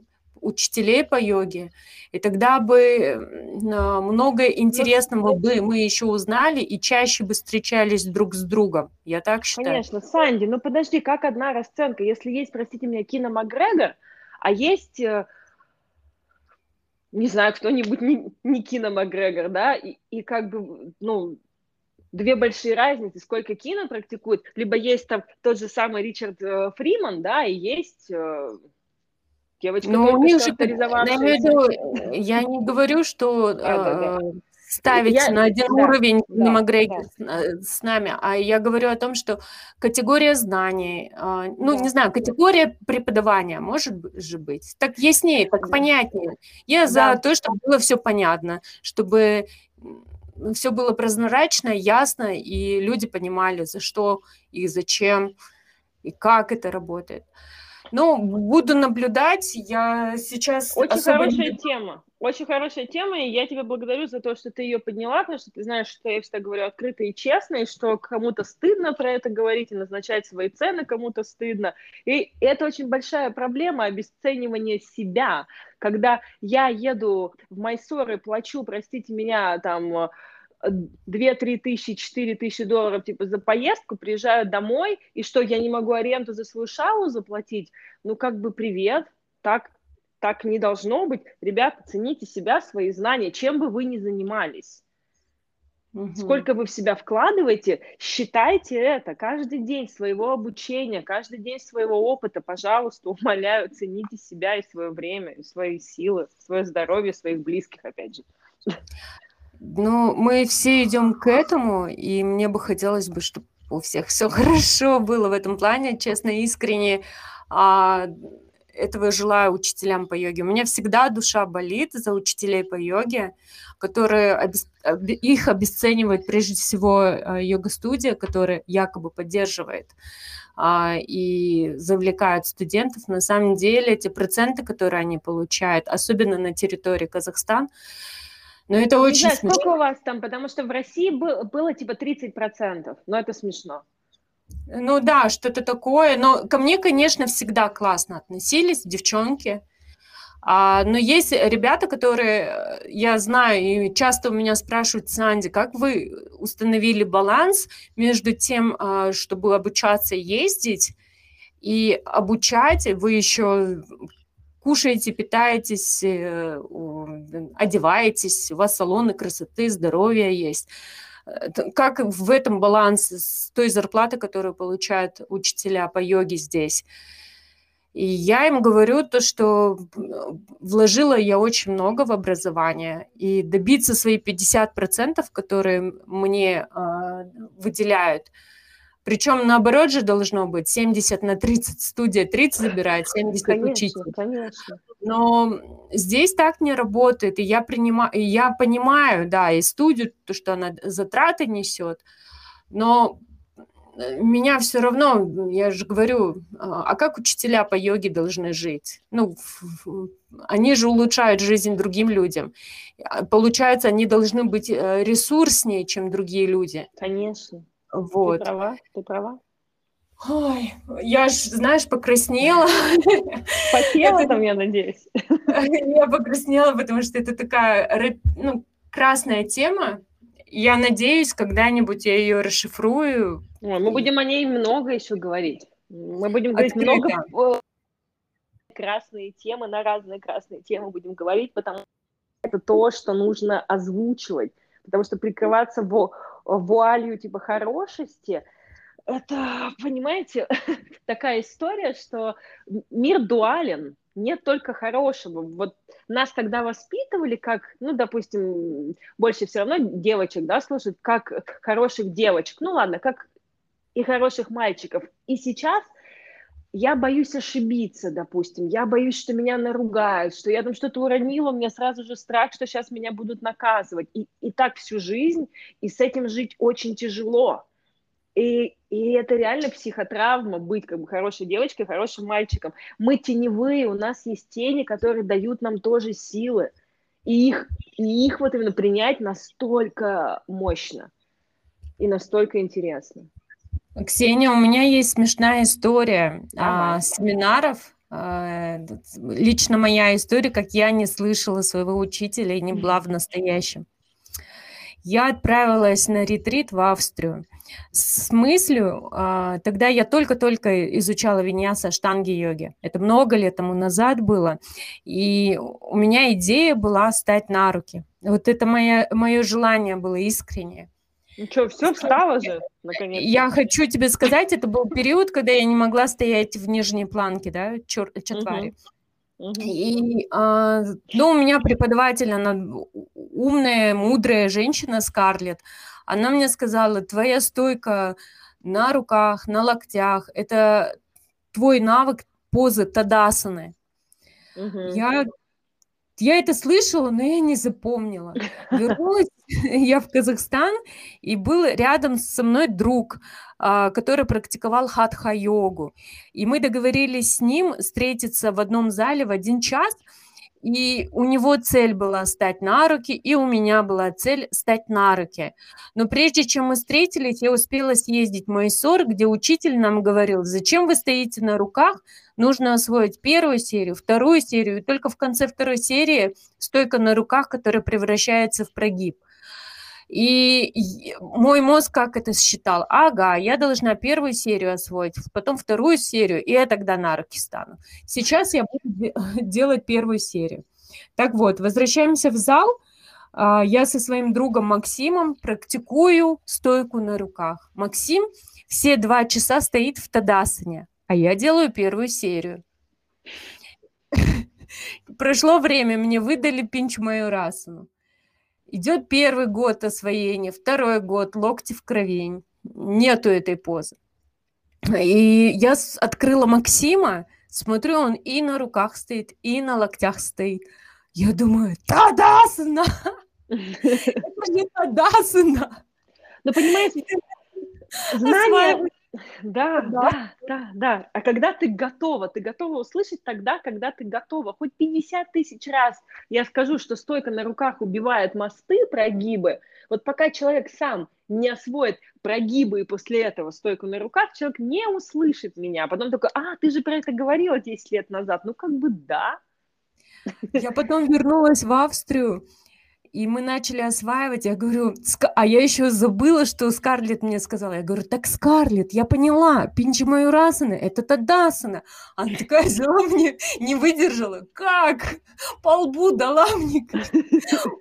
S1: учителей по йоге, и тогда бы много интересного бы мы еще узнали и чаще бы встречались друг с другом. Я так считаю.
S3: Конечно, Санди, ну подожди, как одна расценка? Если есть, простите меня, Кина Макгрегор, а есть э, не знаю, кто-нибудь не, не Кина Макгрегор, да, и, и как бы, ну, две большие разницы, сколько кино практикует, либо есть там тот же самый Ричард э, Фриман, да, и есть э, девочка,
S1: ну, только что авторизовавшаяся. Я не говорю, что э, ставить я, на один да, уровень да, Немогрейки да. с нами, а я говорю о том, что категория знаний, э, ну, да. не знаю, категория преподавания может же быть, так яснее, так да. понятнее. Я да. за то, чтобы было все понятно, чтобы все было прозрачно, ясно, и люди понимали, за что и зачем, и как это работает. Ну, буду наблюдать. Я сейчас...
S3: Очень хорошая не... тема. Очень хорошая тема, и я тебя благодарю за то, что ты ее подняла, потому что ты знаешь, что я всегда говорю открыто и честно, и что кому-то стыдно про это говорить и назначать свои цены кому-то стыдно. И это очень большая проблема обесценивания себя, когда я еду в Майсор и плачу, простите меня, там 2-3 тысячи, 4 тысячи долларов типа за поездку, приезжаю домой, и что, я не могу аренду за свою шалу заплатить? Ну, как бы привет, так, так не должно быть. Ребята, цените себя, свои знания, чем бы вы ни занимались. Угу. Сколько вы в себя вкладываете, считайте это каждый день своего обучения, каждый день своего опыта. Пожалуйста, умоляю, цените себя и свое время, и свои силы, свое здоровье, своих близких, опять же.
S1: Ну, мы все идем к этому, и мне бы хотелось бы, чтобы у всех все хорошо было в этом плане, честно, искренне. А, этого желаю учителям по йоге. У меня всегда душа болит за учителей по йоге, которые обес... их обесценивает прежде всего э, йога-студия, которая якобы поддерживает а, и завлекают студентов. На самом деле эти проценты, которые они получают, особенно на территории Казахстана, но это не очень знаю,
S3: смешно. сколько у вас там, потому что в России был, было типа 30%, но это смешно.
S1: Ну да, что-то такое. Но ко мне, конечно, всегда классно относились, девчонки. А, но есть ребята, которые я знаю, и часто у меня спрашивают, Санди, как вы установили баланс между тем, а, чтобы обучаться ездить, и обучать, вы еще кушаете, питаетесь, э, одеваетесь, у вас салоны красоты, здоровья есть. Э, как в этом баланс с той зарплаты, которую получают учителя по йоге здесь? И я им говорю то, что вложила я очень много в образование, и добиться свои 50%, которые мне э, выделяют – причем наоборот же должно быть 70 на 30. Студия 30 забирает, 70 конечно, учитель. Конечно. Но здесь так не работает. И я, принимаю, и я понимаю, да, и студию, то, что она затраты несет. Но меня все равно, я же говорю, а как учителя по йоге должны жить? Ну, они же улучшают жизнь другим людям. А получается, они должны быть э, ресурснее, чем другие люди.
S3: Конечно.
S1: Вот.
S3: Ты права, ты права.
S1: Ой, я ж, знаешь, покраснела.
S3: Потела там, я надеюсь.
S1: Я покраснела, потому что это такая ну, красная тема. Я надеюсь, когда-нибудь я ее расшифрую.
S3: Ой, мы будем о ней много еще говорить. Мы будем говорить Открыто. много красные темы, на разные красные темы будем говорить, потому что это то, что нужно озвучивать. Потому что прикрываться в вуалью типа хорошести, это, понимаете, такая история, что мир дуален, нет только хорошего. Вот нас тогда воспитывали как, ну, допустим, больше все равно девочек, да, слушают, как хороших девочек. Ну, ладно, как и хороших мальчиков. И сейчас – я боюсь ошибиться, допустим, я боюсь, что меня наругают, что я там что-то уронила, у меня сразу же страх, что сейчас меня будут наказывать. И, и так всю жизнь, и с этим жить очень тяжело. И, и это реально психотравма быть как бы хорошей девочкой, хорошим мальчиком. Мы теневые, у нас есть тени, которые дают нам тоже силы. И их, и их вот именно принять настолько мощно и настолько интересно.
S1: Ксения, у меня есть смешная история а, семинаров. А, лично моя история, как я не слышала своего учителя и не была в настоящем. Я отправилась на ретрит в Австрию с мыслью, а, тогда я только-только изучала виньяса штанги йоги. Это много лет тому назад было. И у меня идея была стать на руки. Вот это мое, мое желание было искреннее.
S3: Ну что, все встало же, наконец.
S1: Я хочу тебе сказать, это был период, когда я не могла стоять в нижней планке, да, чер- четвари. И, а, ну, у меня преподаватель, она умная, мудрая женщина, Скарлетт, она мне сказала, твоя стойка на руках, на локтях, это твой навык позы тадасаны. Угу. Я, я это слышала, но я не запомнила. Вернулась я в Казахстан, и был рядом со мной друг, а, который практиковал хатха-йогу. И мы договорились с ним встретиться в одном зале в один час – и у него цель была стать на руки, и у меня была цель стать на руки. Но прежде чем мы встретились, я успела съездить в Майсор, где учитель нам говорил, зачем вы стоите на руках, нужно освоить первую серию, вторую серию, и только в конце второй серии стойка на руках, которая превращается в прогиб. И мой мозг как это считал? Ага, я должна первую серию освоить, потом вторую серию, и я тогда на руки стану. Сейчас я буду делать первую серию. Так вот, возвращаемся в зал. А, я со своим другом Максимом практикую стойку на руках. Максим все два часа стоит в Тадасане, а я делаю первую серию. Прошло время, мне выдали пинч мою расану. Идет первый год освоения, второй год, локти в кровень. Нету этой позы. И я открыла Максима, смотрю, он и на руках стоит, и на локтях стоит. Я думаю, Тадасана! Это не Тадасана!
S3: Ну, понимаете, знание, да, да, да, да. А когда ты готова, ты готова услышать тогда, когда ты готова. Хоть 50 тысяч раз я скажу, что стойка на руках убивает мосты, прогибы. Вот пока человек сам не освоит прогибы и после этого стойку на руках, человек не услышит меня. А потом такой, а, ты же про это говорила 10 лет назад. Ну, как бы да.
S1: Я потом вернулась в Австрию, и мы начали осваивать, я говорю, а я еще забыла, что Скарлетт мне сказала. Я говорю, так Скарлетт, я поняла, Пинчи Майорасана, это Тадасана. Она такая взяла мне, не выдержала. Как? По лбу дала мне.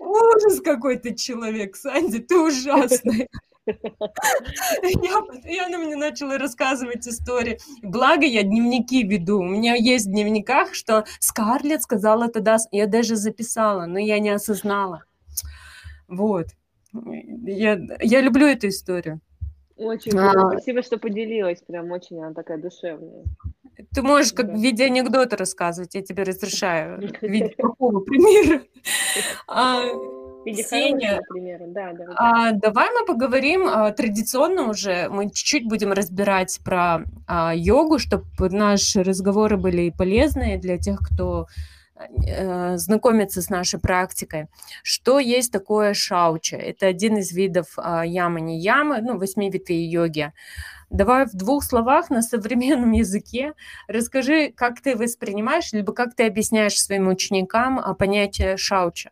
S1: Ужас какой-то человек, Санди, ты ужасная. Я, и она мне начала рассказывать истории. Благо, я дневники веду. У меня есть в дневниках, что Скарлетт сказала тогда, я даже записала, но я не осознала. Вот. Я, я люблю эту историю.
S3: Очень а, Спасибо, что поделилась. Прям очень она такая душевная.
S1: Ты можешь как да. в виде анекдота рассказывать, я тебе разрешаю. В виде какого примера? А, Ксения, да, да, а, давай мы поговорим а, традиционно уже, мы чуть-чуть будем разбирать про а, йогу, чтобы наши разговоры были полезные для тех, кто знакомиться с нашей практикой. Что есть такое шауча? Это один из видов а, ямы-не-ямы, ну, восьми ветвей йоги. Давай в двух словах на современном языке расскажи, как ты воспринимаешь, либо как ты объясняешь своим ученикам а, понятие шауча.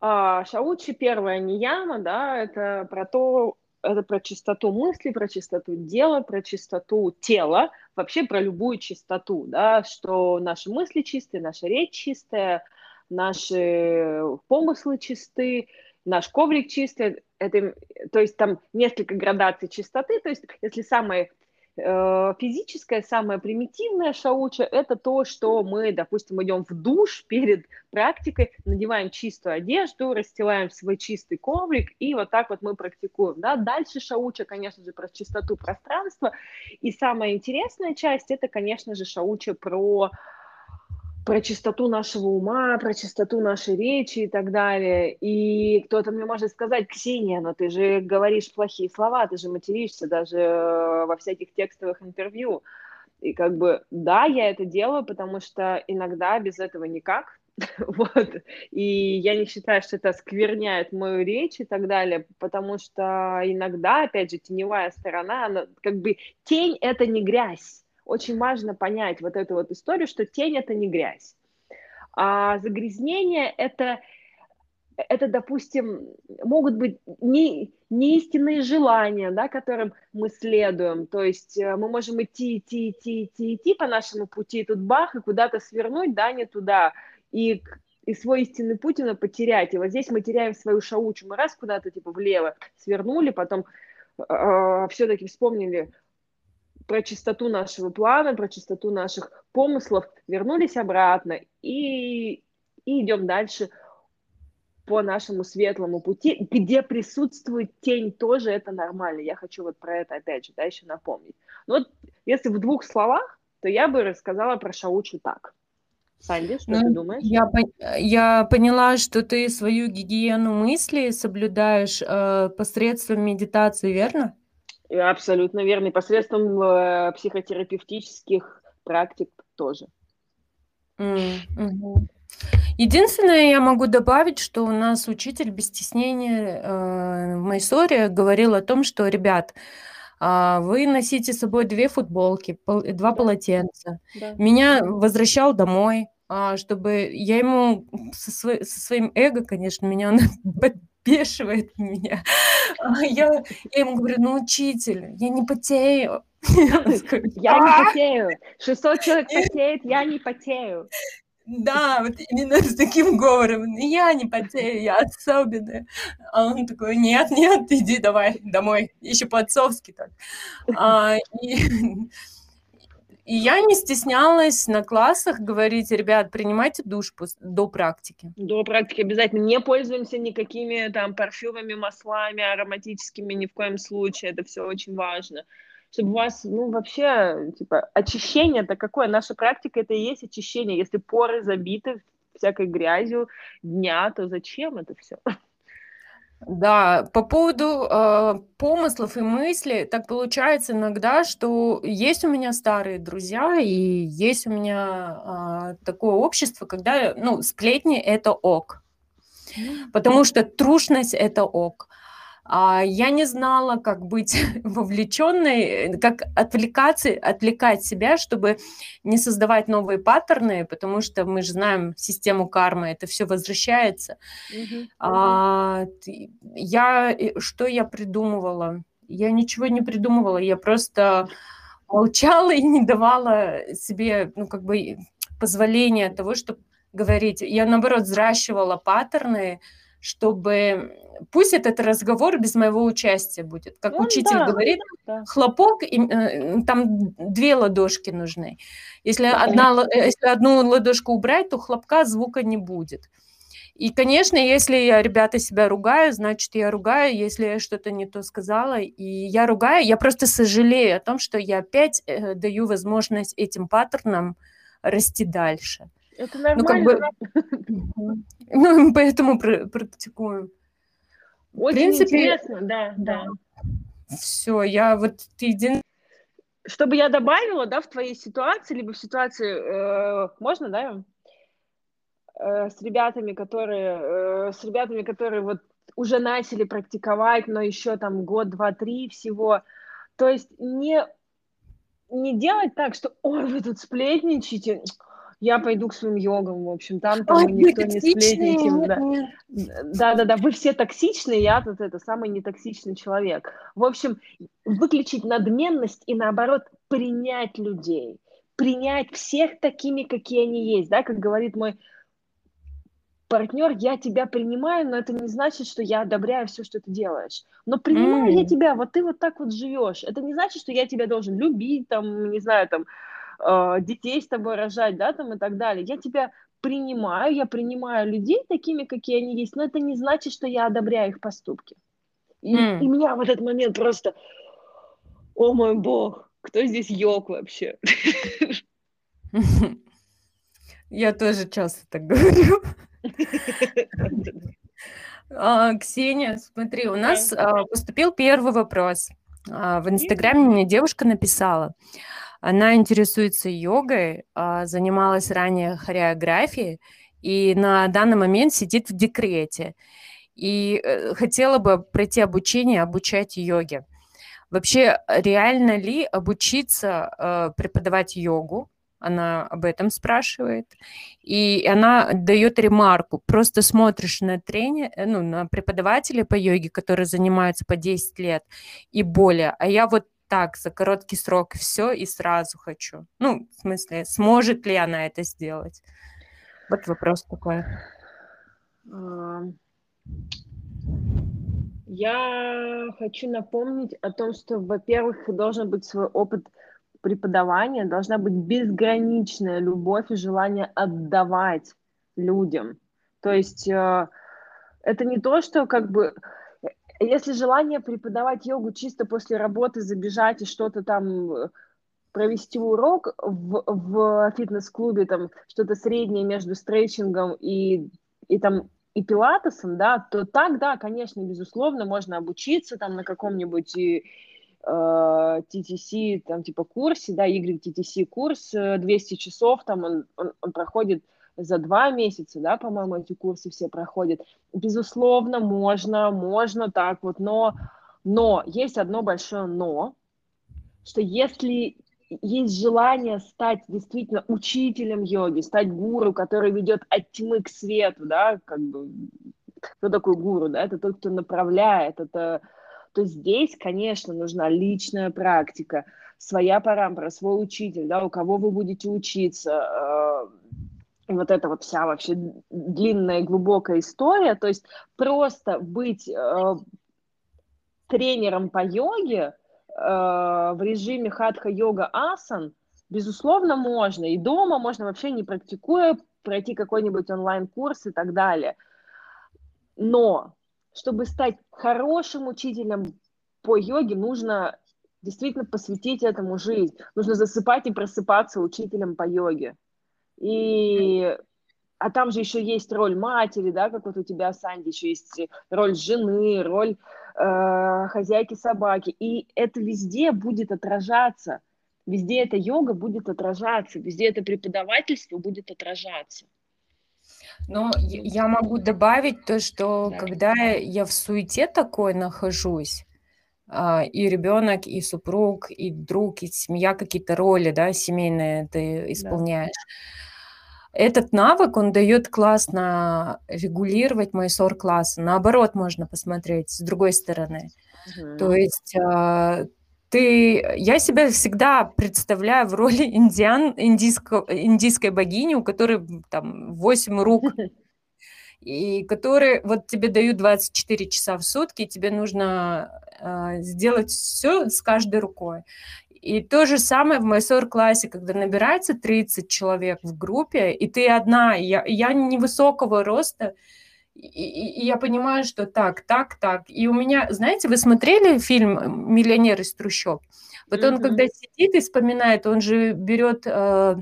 S3: А, шаучи первая не яма, да, это про то, это про чистоту мысли, про чистоту дела, про чистоту тела, вообще про любую чистоту, да, что наши мысли чистые, наша речь чистая, наши помыслы чисты, наш коврик чистый, это, то есть там несколько градаций чистоты, то есть если самое Э, физическое, самое примитивное шауча – это то, что мы, допустим, идем в душ перед практикой, надеваем чистую одежду, расстилаем свой чистый коврик, и вот так вот мы практикуем. Да? Дальше шауча, конечно же, про чистоту пространства. И самая интересная часть – это, конечно же, шауча про про чистоту нашего ума, про чистоту нашей речи и так далее. И кто-то мне может сказать, Ксения, но ты же говоришь плохие слова, ты же материшься даже э, во всяких текстовых интервью. И как бы, да, я это делаю, потому что иногда без этого никак. вот. И я не считаю, что это скверняет мою речь и так далее, потому что иногда, опять же, теневая сторона, она, как бы тень — это не грязь очень важно понять вот эту вот историю, что тень это не грязь. А загрязнение это, это допустим, могут быть не, не истинные желания, да, которым мы следуем. То есть э, мы можем идти, идти, идти, идти, идти по нашему пути, и тут бах, и куда-то свернуть, да, не туда. И и свой истинный путь именно потерять. И вот здесь мы теряем свою шаучу. Мы раз куда-то типа влево свернули, потом э все-таки вспомнили, про чистоту нашего плана, про чистоту наших помыслов, вернулись обратно и, и идем дальше по нашему светлому пути, где присутствует тень, тоже это нормально. Я хочу вот про это опять же, да, еще напомнить. Но вот если в двух словах, то я бы рассказала про Шаучу так. Санди, что ну, ты думаешь?
S1: Я, я поняла, что ты свою гигиену мысли соблюдаешь э, посредством медитации, верно?
S3: Абсолютно верно. И посредством э, психотерапевтических практик тоже.
S1: Mm-hmm. Единственное, я могу добавить, что у нас учитель без стеснения э, в Майсоре говорил о том, что, ребят, э, вы носите с собой две футболки, пол, два да. полотенца. Да. Меня возвращал домой, э, чтобы я ему со, сво, со своим эго, конечно, меня он подбешивает меня. А я, я ему говорю, ну, учитель, я не потею.
S3: Я не потею. 600 человек потеет, я не потею.
S1: Да, вот именно с таким говором. Я не потею, я особенная. А он такой, нет, нет, иди давай домой. Еще по-отцовски так. А, и, и я не стеснялась на классах говорить, ребят, принимайте душ до практики.
S3: До практики обязательно. Не пользуемся никакими там парфюмами, маслами ароматическими ни в коем случае. Это все очень важно. Чтобы у вас, ну, вообще, типа, очищение это какое? Наша практика это и есть очищение. Если поры забиты всякой грязью дня, то зачем это все?
S1: Да, по поводу э, помыслов и мыслей, так получается иногда, что есть у меня старые друзья и есть у меня э, такое общество, когда, ну, сплетни это ок, потому что трушность это ок. А я не знала, как быть вовлеченной, как отвлекаться, отвлекать себя, чтобы не создавать новые паттерны, потому что мы же знаем систему кармы, это все возвращается. Mm-hmm. А, я что я придумывала? Я ничего не придумывала, я просто молчала и не давала себе, ну как бы позволения того, чтобы говорить. Я наоборот взращивала паттерны, чтобы пусть этот разговор без моего участия будет. Как ну, учитель да, говорит, да. хлопок, и, э, там две ладошки нужны. Если, одна, э, если одну ладошку убрать, то хлопка звука не будет. И, конечно, если я, ребята, себя ругаю, значит, я ругаю, если я что-то не то сказала, и я ругаю, я просто сожалею о том, что я опять э, даю возможность этим паттернам расти дальше.
S3: Это нормально.
S1: Ну, как бы, ну, поэтому практикую.
S3: Очень принципе, интересно, да, да.
S1: Все, я вот ты един...
S3: Чтобы я добавила, да, в твоей ситуации, либо в ситуации, э, можно, да, э, с ребятами, которые, э, с ребятами, которые вот уже начали практиковать, но еще там год, два, три всего. То есть не, не делать так, что, ой, вы тут сплетничаете, я пойду к своим йогам, в общем, там, там Ой, никто не сплетничает. Да. да, да, да, вы все токсичные, я тут это самый нетоксичный человек. В общем, выключить надменность и наоборот принять людей, принять всех такими, какие они есть, да, как говорит мой партнер, я тебя принимаю, но это не значит, что я одобряю все, что ты делаешь. Но принимаю mm. я тебя, вот ты вот так вот живешь. Это не значит, что я тебя должен любить, там, не знаю, там, э, детей с тобой рожать, да, там и так далее. Я тебя принимаю, я принимаю людей такими, какие они есть, но это не значит, что я одобряю их поступки. И, mm. и меня в этот момент просто, о мой бог, кто здесь йог вообще?
S1: Я тоже часто так говорю. А, Ксения, смотри, у нас а, поступил первый вопрос. А, в Инстаграме мне девушка написала. Она интересуется йогой, занималась ранее хореографией и на данный момент сидит в декрете. И э, хотела бы пройти обучение, обучать йоге. Вообще, реально ли обучиться э, преподавать йогу? Она об этом спрашивает. И она дает ремарку. Просто смотришь на тренер, э, ну, на преподавателя по йоге, которые занимаются по 10 лет и более. А я вот так, за короткий срок все и сразу хочу. Ну, в смысле, сможет ли она это сделать? Вот вопрос такой.
S3: Я хочу напомнить о том, что, во-первых, должен быть свой опыт преподавания, должна быть безграничная любовь и желание отдавать людям. То есть э, это не то, что как бы если желание преподавать йогу чисто после работы забежать и что-то там э, провести урок в, в фитнес-клубе, там что-то среднее между стретчингом и, и там и пилатесом, да, то так, да, конечно, безусловно, можно обучиться там на каком-нибудь э, TTC, там, типа, курсе, да, YTTC курс, 200 часов, там, он, он, он проходит за два месяца, да, по-моему, эти курсы все проходят. Безусловно, можно, можно так вот, но, но есть одно большое но, что если есть желание стать действительно учителем йоги, стать гуру, который ведет от тьмы к свету, да, как бы, кто такой гуру, да, это тот, кто направляет, это, то здесь, конечно, нужна личная практика, своя парампара, свой учитель, да, у кого вы будете учиться, э, вот эта вот вся вообще длинная глубокая история, то есть просто быть э, тренером по йоге, Э, в режиме хатха-йога асан, безусловно, можно. И дома можно вообще не практикуя пройти какой-нибудь онлайн-курс и так далее. Но чтобы стать хорошим учителем по йоге, нужно действительно посвятить этому жизнь. Нужно засыпать и просыпаться учителем по йоге. И а там же еще есть роль матери, да, как вот у тебя, Санди, еще есть роль жены, роль э, хозяйки собаки. И это везде будет отражаться. Везде эта йога будет отражаться, везде это преподавательство будет отражаться.
S1: Но я могу добавить то, что да. когда я в суете такой нахожусь, а, и ребенок, и супруг, и друг, и семья, какие-то роли, да, семейные ты исполняешь. Да этот навык, он дает классно регулировать мои СОР-классы. Наоборот, можно посмотреть с другой стороны. Угу. То есть э, ты, я себя всегда представляю в роли индиан, индийско, индийской богини, у которой там 8 рук, и которые вот тебе дают 24 часа в сутки, и тебе нужно э, сделать все с каждой рукой. И то же самое в майсор-классе, когда набирается 30 человек в группе, и ты одна, я, я невысокого роста, и, и, я понимаю, что так, так, так. И у меня, знаете, вы смотрели фильм «Миллионер из трущоб»? Вот mm-hmm. он, когда сидит и вспоминает, он же берет э,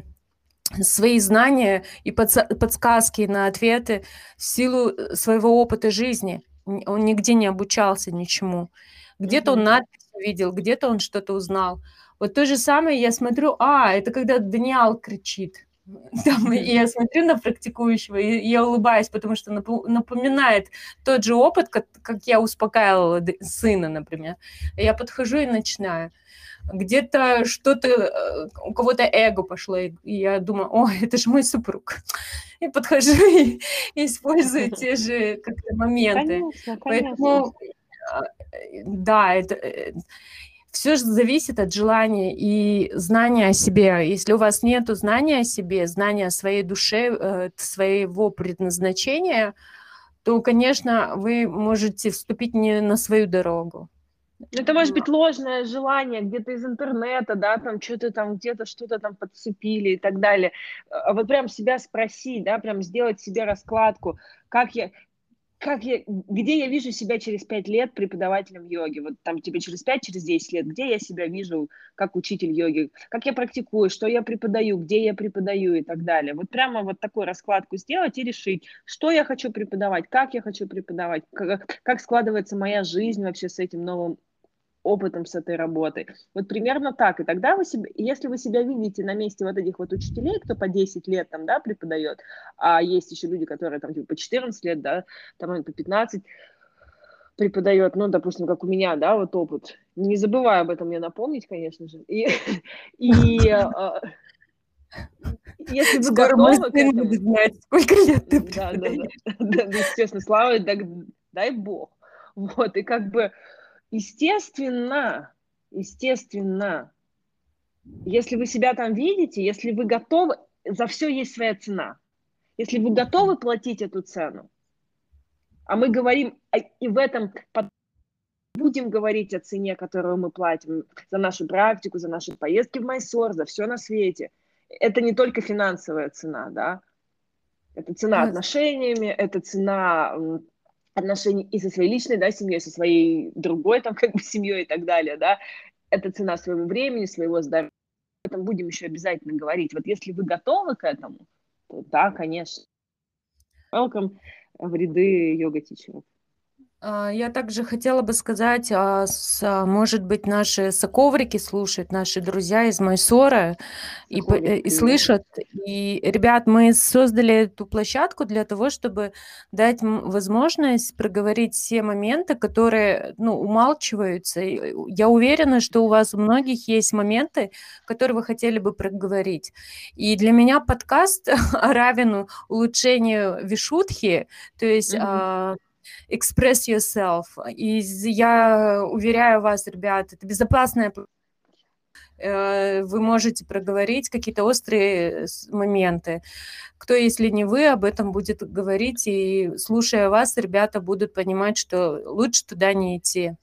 S1: свои знания и подс- подсказки на ответы в силу своего опыта жизни. Он нигде не обучался ничему. Где-то mm-hmm. он надпись увидел, где-то он что-то узнал. Вот то же самое я смотрю, а, это когда Даниал кричит. Там, и я смотрю на практикующего, и я улыбаюсь, потому что напоминает тот же опыт, как, как я успокаивала сына, например. Я подхожу и начинаю. Где-то что-то, э, у кого-то эго пошло, и я думаю, о, это же мой супруг. И подхожу и, и использую те же как-то моменты. Конечно, конечно. Поэтому, э, да, это э, все же зависит от желания и знания о себе. Если у вас нет знания о себе, знания о своей душе, э, своего предназначения, то, конечно, вы можете вступить не на свою дорогу.
S3: Это может быть ложное желание где-то из интернета, да, там что-то там где-то что-то там подцепили и так далее. А вот прям себя спросить, да, прям сделать себе раскладку, как я, как я, где я вижу себя через пять лет преподавателем йоги? Вот там тебе через пять, через десять лет, где я себя вижу как учитель йоги? Как я практикую, что я преподаю, где я преподаю и так далее. Вот прямо вот такую раскладку сделать и решить, что я хочу преподавать, как я хочу преподавать, как, как складывается моя жизнь вообще с этим новым опытом с этой работой. Вот примерно так. И тогда вы себе, если вы себя видите на месте вот этих вот учителей, кто по 10 лет там, да, преподает, а есть еще люди, которые там типа по 14 лет, да, там по 15 преподает, ну, допустим, как у меня, да, вот опыт. Не забываю об этом мне напомнить, конечно же. И, и а, если вы Скоро готовы этому... будет знать, сколько лет ты да, да, да, да, естественно, слава, дай бог. Вот, и как бы Естественно, естественно, если вы себя там видите, если вы готовы, за все есть своя цена. Если вы готовы платить эту цену, а мы говорим, а, и в этом будем говорить о цене, которую мы платим за нашу практику, за наши поездки в Майсор, за все на свете. Это не только финансовая цена, да, это цена отношениями, это цена отношений и со своей личной, да, семьей, со своей другой, там, как бы, семьей и так далее, да, это цена своего времени, своего здоровья, об этом будем еще обязательно говорить. Вот если вы готовы к этому, то да, конечно. Welcome в ряды йога-тичеров.
S1: А, я также хотела бы сказать, а, может быть, наши соковрики слушают, наши друзья из Майсора и, э, и слышат. И, ребят, мы создали эту площадку для того, чтобы дать возможность проговорить все моменты, которые ну, умалчиваются. Я уверена, что у вас у многих есть моменты, которые вы хотели бы проговорить. И для меня подкаст равен улучшению вишутхи, то есть... Mm-hmm express yourself. И я уверяю вас, ребят, это безопасная э, вы можете проговорить какие-то острые моменты. Кто, если не вы, об этом будет говорить, и слушая вас, ребята будут понимать, что лучше туда не идти.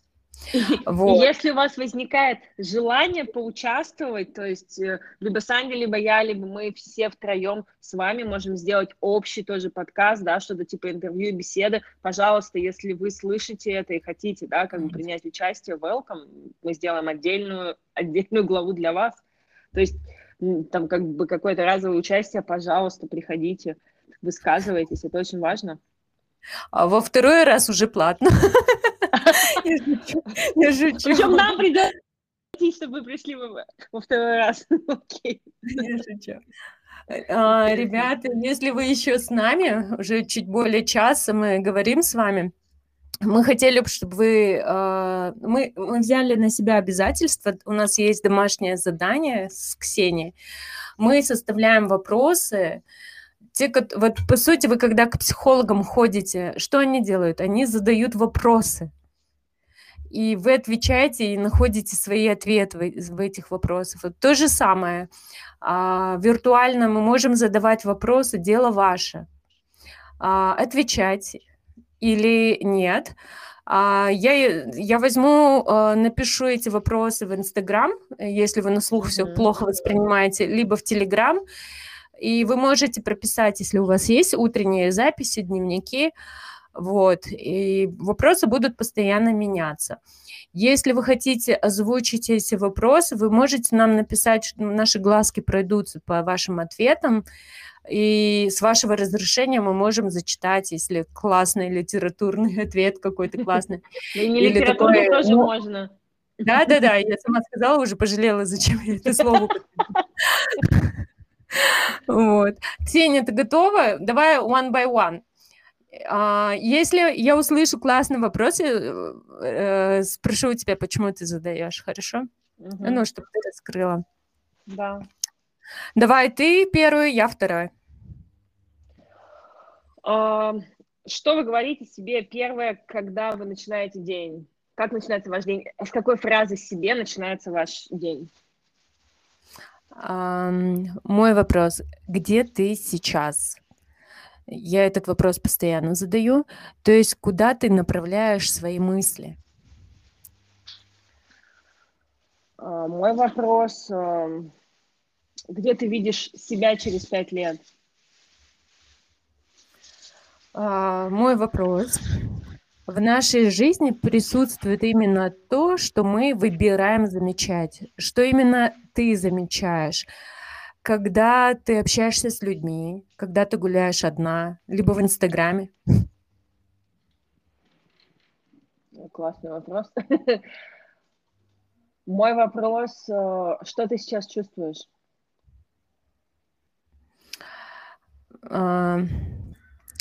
S3: Вот. Если у вас возникает желание поучаствовать, то есть э, либо Санди, либо я, либо мы все втроем с вами можем сделать общий тоже подкаст, да, что-то типа интервью, беседы, пожалуйста, если вы слышите это и хотите, да, как бы принять участие, welcome, мы сделаем отдельную, отдельную главу для вас. То есть там как бы какое-то разовое участие, пожалуйста, приходите, высказывайтесь, это очень важно.
S1: А во второй раз уже платно.
S3: Я шучу. Причем нам придется чтобы вы пришли во второй раз. Окей. Я шучу.
S1: А, ребята, если вы еще с нами, уже чуть более часа мы говорим с вами, мы хотели, чтобы вы... А, мы, мы взяли на себя обязательства, у нас есть домашнее задание с Ксенией. Мы составляем вопросы, те, вот по сути, вы когда к психологам ходите, что они делают? Они задают вопросы и вы отвечаете и находите свои ответы в, в этих вопросах. Вот то же самое. А, виртуально мы можем задавать вопросы, дело ваше. А, отвечать или нет. А, я, я возьму, а, напишу эти вопросы в Инстаграм, если вы на слух mm-hmm. все плохо воспринимаете, либо в Телеграм. И вы можете прописать, если у вас есть утренние записи, дневники, вот, и вопросы будут постоянно меняться. Если вы хотите озвучить эти вопросы, вы можете нам написать, наши глазки пройдутся по вашим ответам, и с вашего разрешения мы можем зачитать, если классный литературный ответ какой-то классный.
S3: Или такой, тоже ну, можно.
S1: Да, да, да, я сама сказала, уже пожалела, зачем я это слово. Вот. Ксения, ты готова? Давай one by one. А, если я услышу классный вопрос, я э, спрошу у тебя, почему ты задаешь, хорошо? Угу. Ну, чтобы ты раскрыла.
S3: Да.
S1: Давай ты первую, я вторая.
S3: А, что вы говорите себе первое, когда вы начинаете день? Как начинается ваш день? С какой фразы себе начинается ваш день?
S1: Um, мой вопрос. Где ты сейчас? Я этот вопрос постоянно задаю. То есть куда ты направляешь свои мысли?
S3: А, мой вопрос, эм, где ты видишь себя через пять лет?
S1: А, мой вопрос. В нашей жизни присутствует именно то, что мы выбираем замечать. Что именно ты замечаешь? Когда ты общаешься с людьми, когда ты гуляешь одна, либо в Инстаграме?
S3: Классный вопрос. Мой вопрос, э, что ты сейчас чувствуешь?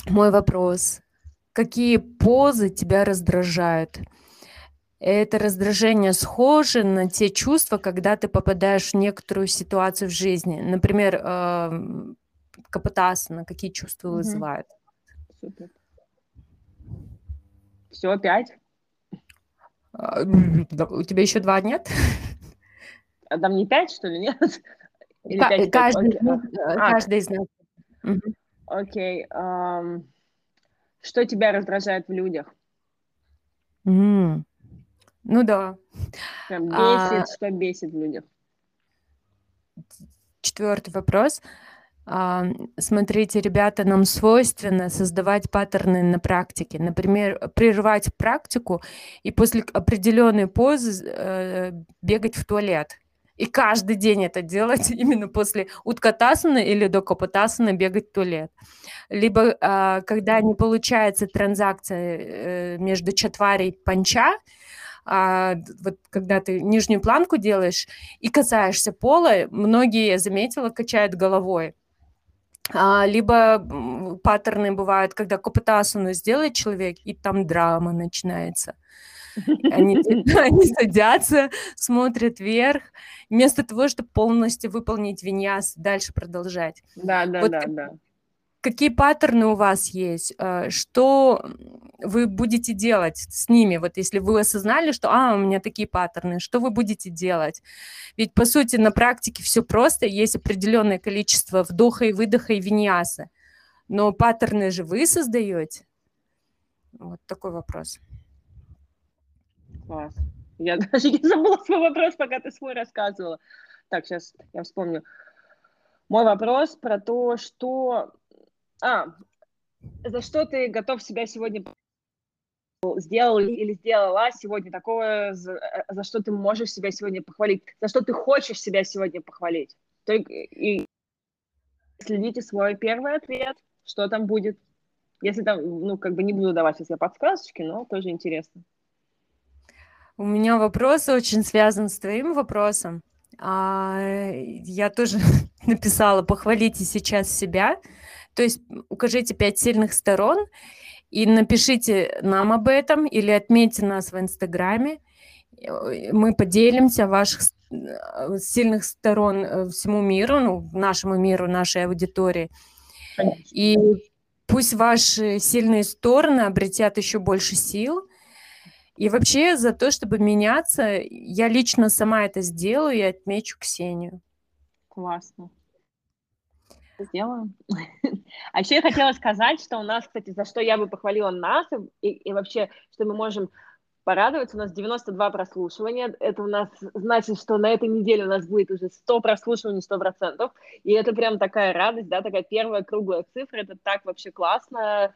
S1: Мой вопрос. Какие позы тебя раздражают? Это раздражение схоже на те чувства, когда ты попадаешь в некоторую ситуацию в жизни. Например, э, капотасана, какие чувства угу. вызывает? Супер.
S3: Все, опять?
S1: А, у тебя еще два нет?
S3: А там не пять, что ли, нет?
S1: Или К- 5, каждый, 5? Э, а, каждый из нас.
S3: Окей. Um, что тебя раздражает в людях?
S1: Mm. Ну да.
S3: Прям а бесит, а... что бесит в людях?
S1: Четвертый вопрос. А, смотрите, ребята, нам свойственно создавать паттерны на практике. Например, прерывать практику и после определенной позы э, бегать в туалет. И каждый день это делать именно после уткатасана или до капотасана бегать в туалет. Либо э, когда не получается транзакция э, между чатварей и панча, а, вот когда ты нижнюю планку делаешь и касаешься пола, многие, я заметила, качают головой. А, либо паттерны бывают, когда копытасану сделает человек, и там драма начинается. Они, они садятся, смотрят вверх, вместо того, чтобы полностью выполнить виньяс, дальше продолжать.
S3: Да, да, вот да, да.
S1: Какие паттерны у вас есть? Э, что вы будете делать с ними? Вот если вы осознали, что а, у меня такие паттерны, что вы будете делать? Ведь, по сути, на практике все просто, есть определенное количество вдоха и выдоха и виньяса. Но паттерны же вы создаете? Вот такой вопрос.
S3: Класс. Я даже не забыла свой вопрос, пока ты свой рассказывала. Так, сейчас я вспомню. Мой вопрос про то, что а, за что ты готов себя сегодня сделал или сделала сегодня такое, за, э, за что ты можешь себя сегодня похвалить, за что ты хочешь себя сегодня похвалить. Только, и следите свой первый ответ, что там будет. Если там, ну, как бы не буду давать сейчас я подсказочки, но тоже интересно.
S1: У меня вопрос очень связан с твоим вопросом. А, я тоже написала, похвалите сейчас себя, то есть укажите пять сильных сторон и напишите нам об этом или отметьте нас в Инстаграме. Мы поделимся ваших э, сильных сторон э, всему миру, ну, нашему миру, нашей аудитории. Конечно. И пусть ваши сильные стороны обретят еще больше сил. И вообще за то, чтобы меняться, я лично сама это сделаю и отмечу Ксению.
S3: Классно сделаем. А еще я хотела сказать, что у нас, кстати, за что я бы похвалила нас, и, и вообще, что мы можем порадоваться, у нас 92 прослушивания, это у нас значит, что на этой неделе у нас будет уже 100 прослушиваний, 100%, и это прям такая радость, да, такая первая круглая цифра, это так вообще классно,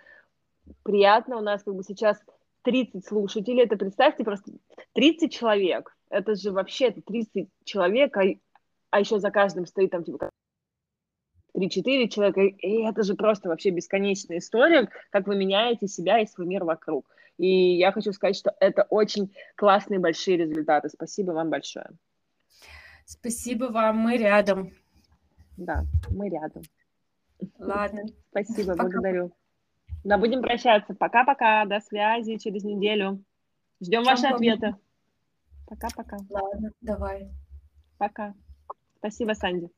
S3: приятно, у нас как бы сейчас 30 слушателей, это представьте просто 30 человек, это же вообще это 30 человек, а, а еще за каждым стоит там типа 3-4 человека, и это же просто вообще бесконечная история, как вы меняете себя и свой мир вокруг. И я хочу сказать, что это очень классные большие результаты. Спасибо вам большое.
S1: Спасибо вам, мы рядом.
S3: Да, мы рядом.
S1: Ладно.
S3: Спасибо, Пока. благодарю. Да, будем прощаться. Пока-пока, до связи через неделю. Ждем ваши ответы. Пока-пока.
S1: Ладно, давай.
S3: Пока. Спасибо, Санди.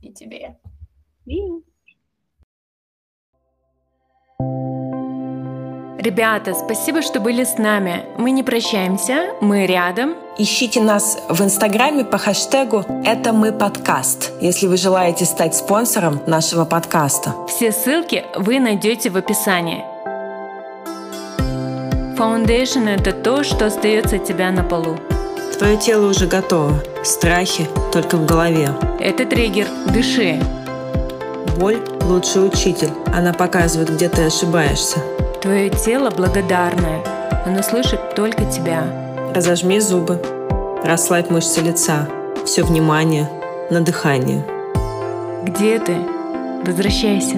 S1: И тебе. Ребята, спасибо, что были с нами. Мы не прощаемся, мы рядом.
S2: Ищите нас в Инстаграме по хэштегу «Это мы подкаст», если вы желаете стать спонсором нашего подкаста.
S1: Все ссылки вы найдете в описании. Foundation – это то, что остается от тебя на полу.
S2: Твое тело уже готово. Страхи только в голове.
S1: Это триггер. Дыши.
S2: Боль лучший учитель. Она показывает, где ты ошибаешься.
S1: Твое тело благодарное. Оно слышит только тебя.
S2: Разожми зубы. Расслабь мышцы лица. Все внимание на дыхание.
S1: Где ты? Возвращайся.